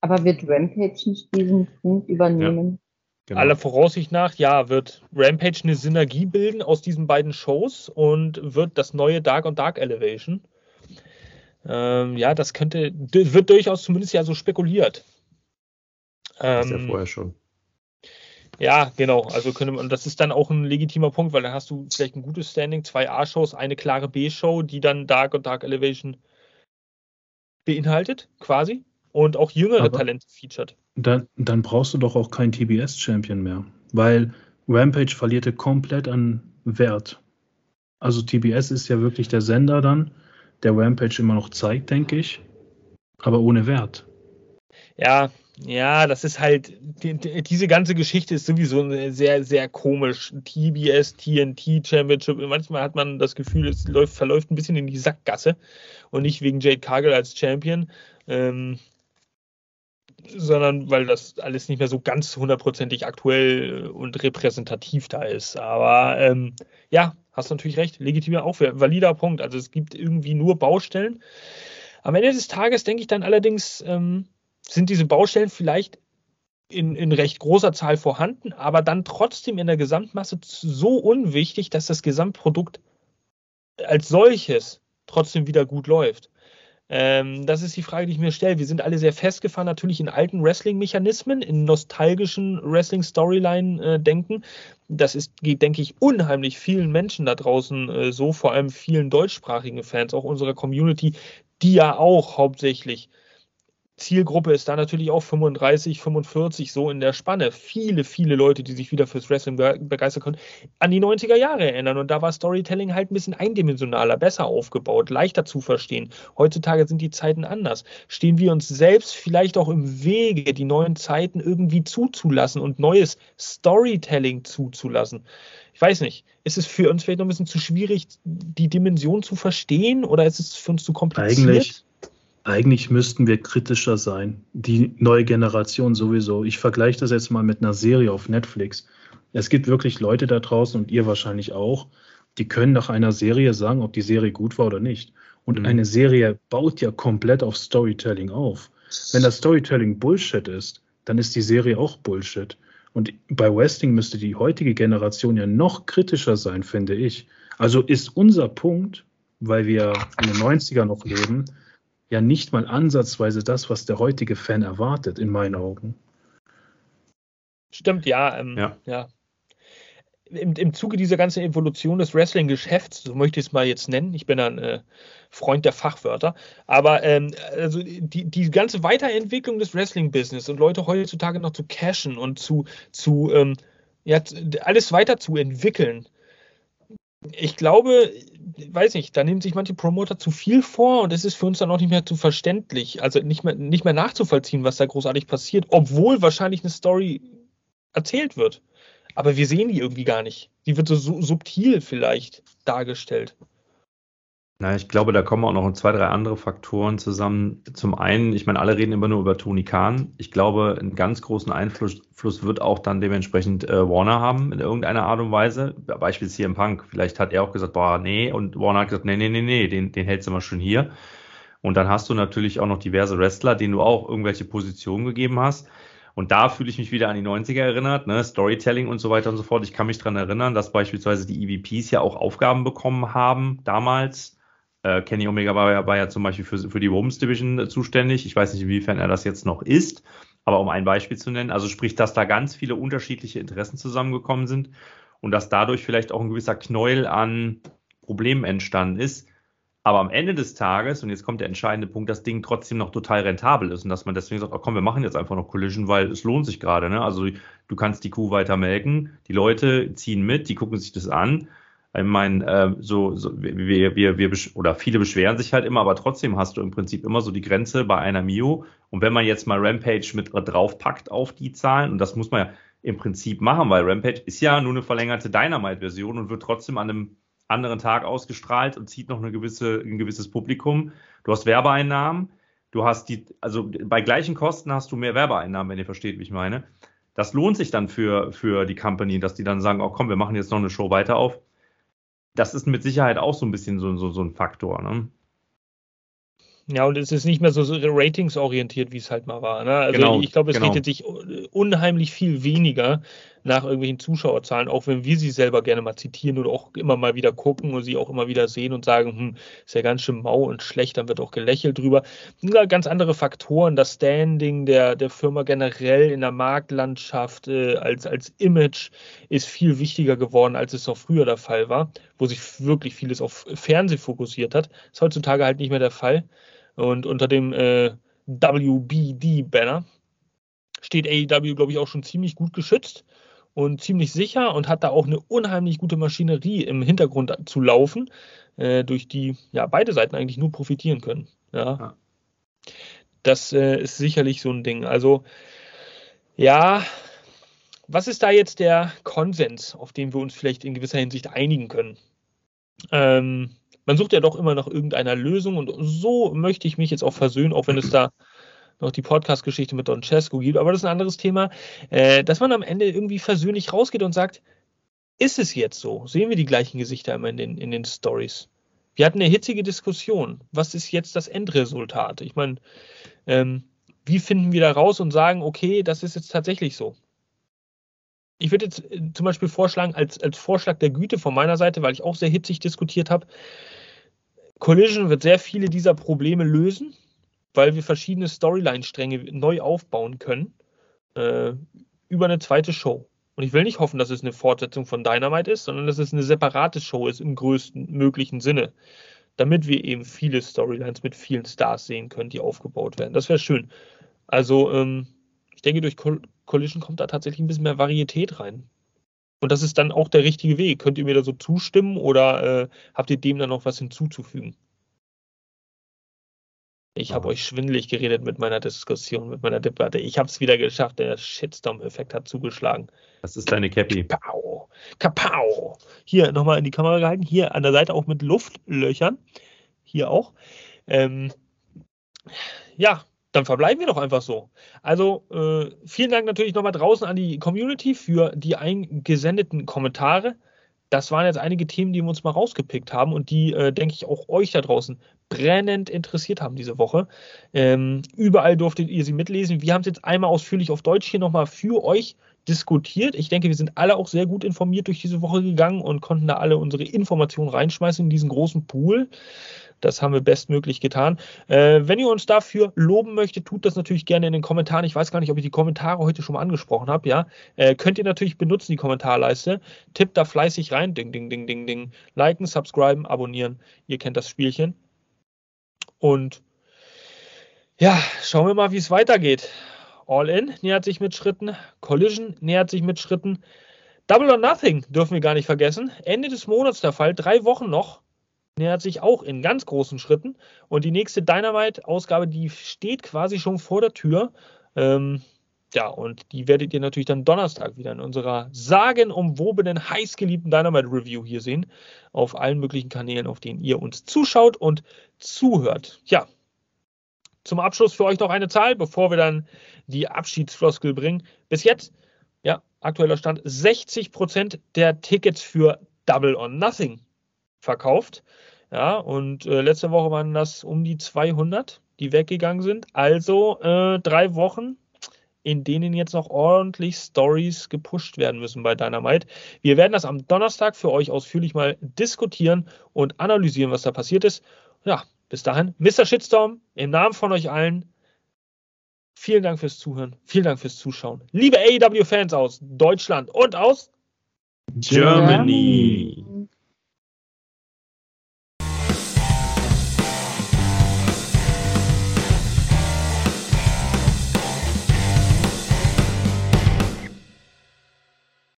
Aber wird Rampage nicht diesen Punkt übernehmen? Genau. Aller Voraussicht nach, ja, wird Rampage eine Synergie bilden aus diesen beiden Shows und wird das neue Dark und Dark Elevation. Ähm, ja, das könnte, wird durchaus zumindest ja so spekuliert. Ähm, ist ja vorher schon. Ja, genau. Also könnte man, das ist dann auch ein legitimer Punkt, weil dann hast du vielleicht ein gutes Standing, zwei A-Shows, eine klare B-Show, die dann Dark und Dark Elevation beinhaltet, quasi und auch jüngere Aber Talente featured. Dann, dann brauchst du doch auch keinen TBS-Champion mehr, weil Rampage verlierte komplett an Wert. Also TBS ist ja wirklich der Sender dann, der Rampage immer noch zeigt, denke ich, aber ohne Wert. Ja, ja, das ist halt, die, diese ganze Geschichte ist sowieso sehr, sehr komisch. TBS, TNT Championship, manchmal hat man das Gefühl, es läuft, verläuft ein bisschen in die Sackgasse und nicht wegen Jade Cargill als Champion. Ähm, sondern weil das alles nicht mehr so ganz hundertprozentig aktuell und repräsentativ da ist. Aber ähm, ja, hast natürlich recht, legitimer auch valider Punkt. Also es gibt irgendwie nur Baustellen. Am Ende des Tages denke ich dann allerdings, ähm, sind diese Baustellen vielleicht in, in recht großer Zahl vorhanden, aber dann trotzdem in der Gesamtmasse so unwichtig, dass das Gesamtprodukt als solches trotzdem wieder gut läuft. Ähm, das ist die Frage, die ich mir stelle. Wir sind alle sehr festgefahren, natürlich in alten Wrestling-Mechanismen, in nostalgischen Wrestling-Storyline-Denken. das ist, geht, denke ich, unheimlich vielen Menschen da draußen äh, so, vor allem vielen deutschsprachigen Fans, auch unserer Community, die ja auch hauptsächlich Zielgruppe ist da natürlich auch 35, 45, so in der Spanne. Viele, viele Leute, die sich wieder fürs Wrestling begeistern können, an die 90er Jahre erinnern. Und da war Storytelling halt ein bisschen eindimensionaler, besser aufgebaut, leichter zu verstehen. Heutzutage sind die Zeiten anders. Stehen wir uns selbst vielleicht auch im Wege, die neuen Zeiten irgendwie zuzulassen und neues Storytelling zuzulassen? Ich weiß nicht. Ist es für uns vielleicht noch ein bisschen zu schwierig, die Dimension zu verstehen oder ist es für uns zu kompliziert? Eigentlich eigentlich müssten wir kritischer sein. Die neue Generation sowieso. Ich vergleiche das jetzt mal mit einer Serie auf Netflix. Es gibt wirklich Leute da draußen und ihr wahrscheinlich auch, die können nach einer Serie sagen, ob die Serie gut war oder nicht. Und mhm. eine Serie baut ja komplett auf Storytelling auf. Wenn das Storytelling Bullshit ist, dann ist die Serie auch Bullshit. Und bei Westing müsste die heutige Generation ja noch kritischer sein, finde ich. Also ist unser Punkt, weil wir in den 90er noch leben, ja nicht mal ansatzweise das, was der heutige Fan erwartet, in meinen Augen. Stimmt, ja. Ähm, ja. ja. Im, Im Zuge dieser ganzen Evolution des Wrestling-Geschäfts, so möchte ich es mal jetzt nennen, ich bin ein äh, Freund der Fachwörter, aber ähm, also die, die ganze Weiterentwicklung des Wrestling-Business und Leute heutzutage noch zu cashen und zu, zu ähm, ja, alles weiterzuentwickeln, ich glaube, weiß nicht, da nehmen sich manche Promoter zu viel vor und es ist für uns dann auch nicht mehr zu verständlich, also nicht mehr, nicht mehr nachzuvollziehen, was da großartig passiert, obwohl wahrscheinlich eine Story erzählt wird. Aber wir sehen die irgendwie gar nicht. Die wird so subtil vielleicht dargestellt. Na, ich glaube, da kommen auch noch zwei, drei andere Faktoren zusammen. Zum einen, ich meine, alle reden immer nur über Tony Khan. Ich glaube, einen ganz großen Einfluss wird auch dann dementsprechend äh, Warner haben in irgendeiner Art und Weise. Hier im Punk. Vielleicht hat er auch gesagt, boah, nee. Und Warner hat gesagt, nee, nee, nee, nee, den, den hältst du mal schön hier. Und dann hast du natürlich auch noch diverse Wrestler, denen du auch irgendwelche Positionen gegeben hast. Und da fühle ich mich wieder an die 90er erinnert, ne? Storytelling und so weiter und so fort. Ich kann mich dran erinnern, dass beispielsweise die EVPs ja auch Aufgaben bekommen haben damals äh, Kenny Omega war ja, war ja zum Beispiel für, für die Women's Division äh, zuständig. Ich weiß nicht, inwiefern er das jetzt noch ist, aber um ein Beispiel zu nennen, also sprich, dass da ganz viele unterschiedliche Interessen zusammengekommen sind und dass dadurch vielleicht auch ein gewisser Knäuel an Problemen entstanden ist. Aber am Ende des Tages, und jetzt kommt der entscheidende Punkt, das Ding trotzdem noch total rentabel ist und dass man deswegen sagt, oh komm, wir machen jetzt einfach noch Collision, weil es lohnt sich gerade. Ne? Also du kannst die Kuh weiter melken, die Leute ziehen mit, die gucken sich das an ich meine, äh, so, so wir, wir, wir, oder viele beschweren sich halt immer, aber trotzdem hast du im Prinzip immer so die Grenze bei einer Mio. Und wenn man jetzt mal Rampage mit draufpackt auf die Zahlen, und das muss man ja im Prinzip machen, weil Rampage ist ja nur eine verlängerte Dynamite-Version und wird trotzdem an einem anderen Tag ausgestrahlt und zieht noch eine gewisse, ein gewisses Publikum. Du hast Werbeeinnahmen, du hast die, also bei gleichen Kosten hast du mehr Werbeeinnahmen, wenn ihr versteht, wie ich meine. Das lohnt sich dann für, für die Company, dass die dann sagen, oh komm, wir machen jetzt noch eine Show weiter auf das ist mit Sicherheit auch so ein bisschen so, so, so ein Faktor. Ne? Ja, und es ist nicht mehr so, so ratingsorientiert, wie es halt mal war. Ne? Also genau, ich glaube, es genau. richtet sich unheimlich viel weniger nach irgendwelchen Zuschauerzahlen, auch wenn wir sie selber gerne mal zitieren oder auch immer mal wieder gucken und sie auch immer wieder sehen und sagen, hm, ist ja ganz schön mau und schlecht, dann wird auch gelächelt drüber. Ja, ganz andere Faktoren, das Standing der, der Firma generell in der Marktlandschaft äh, als, als Image ist viel wichtiger geworden, als es noch früher der Fall war, wo sich wirklich vieles auf Fernsehen fokussiert hat. Ist heutzutage halt nicht mehr der Fall. Und unter dem äh, WBD-Banner steht AEW, glaube ich, auch schon ziemlich gut geschützt und ziemlich sicher und hat da auch eine unheimlich gute Maschinerie im Hintergrund zu laufen, äh, durch die ja beide Seiten eigentlich nur profitieren können. Ja. ja. Das äh, ist sicherlich so ein Ding. Also ja, was ist da jetzt der Konsens, auf den wir uns vielleicht in gewisser Hinsicht einigen können? Ähm, man sucht ja doch immer nach irgendeiner Lösung und so möchte ich mich jetzt auch versöhnen, auch wenn es da noch die Podcast-Geschichte mit Don Cesco gibt, aber das ist ein anderes Thema, äh, dass man am Ende irgendwie versöhnlich rausgeht und sagt, ist es jetzt so? Sehen wir die gleichen Gesichter immer in den, in den Stories? Wir hatten eine hitzige Diskussion. Was ist jetzt das Endresultat? Ich meine, ähm, wie finden wir da raus und sagen, okay, das ist jetzt tatsächlich so. Ich würde jetzt äh, zum Beispiel vorschlagen, als, als Vorschlag der Güte von meiner Seite, weil ich auch sehr hitzig diskutiert habe, Collision wird sehr viele dieser Probleme lösen, weil wir verschiedene Storyline-Stränge neu aufbauen können äh, über eine zweite Show. Und ich will nicht hoffen, dass es eine Fortsetzung von Dynamite ist, sondern dass es eine separate Show ist im größten möglichen Sinne. Damit wir eben viele Storylines mit vielen Stars sehen können, die aufgebaut werden. Das wäre schön. Also, ähm, ich denke, durch Collision kommt da tatsächlich ein bisschen mehr Varietät rein. Und das ist dann auch der richtige Weg. Könnt ihr mir da so zustimmen oder äh, habt ihr dem dann noch was hinzuzufügen? Ich habe euch schwindelig geredet mit meiner Diskussion, mit meiner Debatte. Ich habe es wieder geschafft. Der Shitstorm-Effekt hat zugeschlagen. Das ist deine Cappy. Kapau. Kapau. Hier nochmal in die Kamera gehalten. Hier an der Seite auch mit Luftlöchern. Hier auch. Ähm, ja, dann verbleiben wir doch einfach so. Also äh, vielen Dank natürlich nochmal draußen an die Community für die eingesendeten Kommentare das waren jetzt einige Themen, die wir uns mal rausgepickt haben und die, äh, denke ich, auch euch da draußen brennend interessiert haben diese Woche. Ähm, überall durftet ihr sie mitlesen. Wir haben es jetzt einmal ausführlich auf Deutsch hier nochmal für euch diskutiert. Ich denke, wir sind alle auch sehr gut informiert durch diese Woche gegangen und konnten da alle unsere Informationen reinschmeißen in diesen großen Pool. Das haben wir bestmöglich getan. Äh, wenn ihr uns dafür loben möchtet, tut das natürlich gerne in den Kommentaren. Ich weiß gar nicht, ob ich die Kommentare heute schon mal angesprochen habe. Ja, äh, könnt ihr natürlich benutzen, die Kommentarleiste. Tippt da fleißig rein. Ding, ding, ding, ding, ding. Liken, subscriben, abonnieren. Ihr kennt das Spielchen. Und ja, schauen wir mal, wie es weitergeht. All In nähert sich mit Schritten. Collision nähert sich mit Schritten. Double or Nothing dürfen wir gar nicht vergessen. Ende des Monats der Fall. Drei Wochen noch nähert sich auch in ganz großen Schritten. Und die nächste Dynamite-Ausgabe, die steht quasi schon vor der Tür. Ähm, ja, und die werdet ihr natürlich dann Donnerstag wieder in unserer sagenumwobenen, heißgeliebten Dynamite-Review hier sehen. Auf allen möglichen Kanälen, auf denen ihr uns zuschaut und zuhört. Ja, zum Abschluss für euch noch eine Zahl, bevor wir dann die Abschiedsfloskel bringen. Bis jetzt, ja, aktueller Stand, 60% der Tickets für Double or Nothing verkauft. Ja, und äh, letzte Woche waren das um die 200, die weggegangen sind. Also äh, drei Wochen, in denen jetzt noch ordentlich Stories gepusht werden müssen bei Dynamite. Wir werden das am Donnerstag für euch ausführlich mal diskutieren und analysieren, was da passiert ist. Ja, bis dahin, Mr. Shitstorm, im Namen von euch allen, vielen Dank fürs Zuhören, vielen Dank fürs Zuschauen. Liebe AEW-Fans aus Deutschland und aus Germany.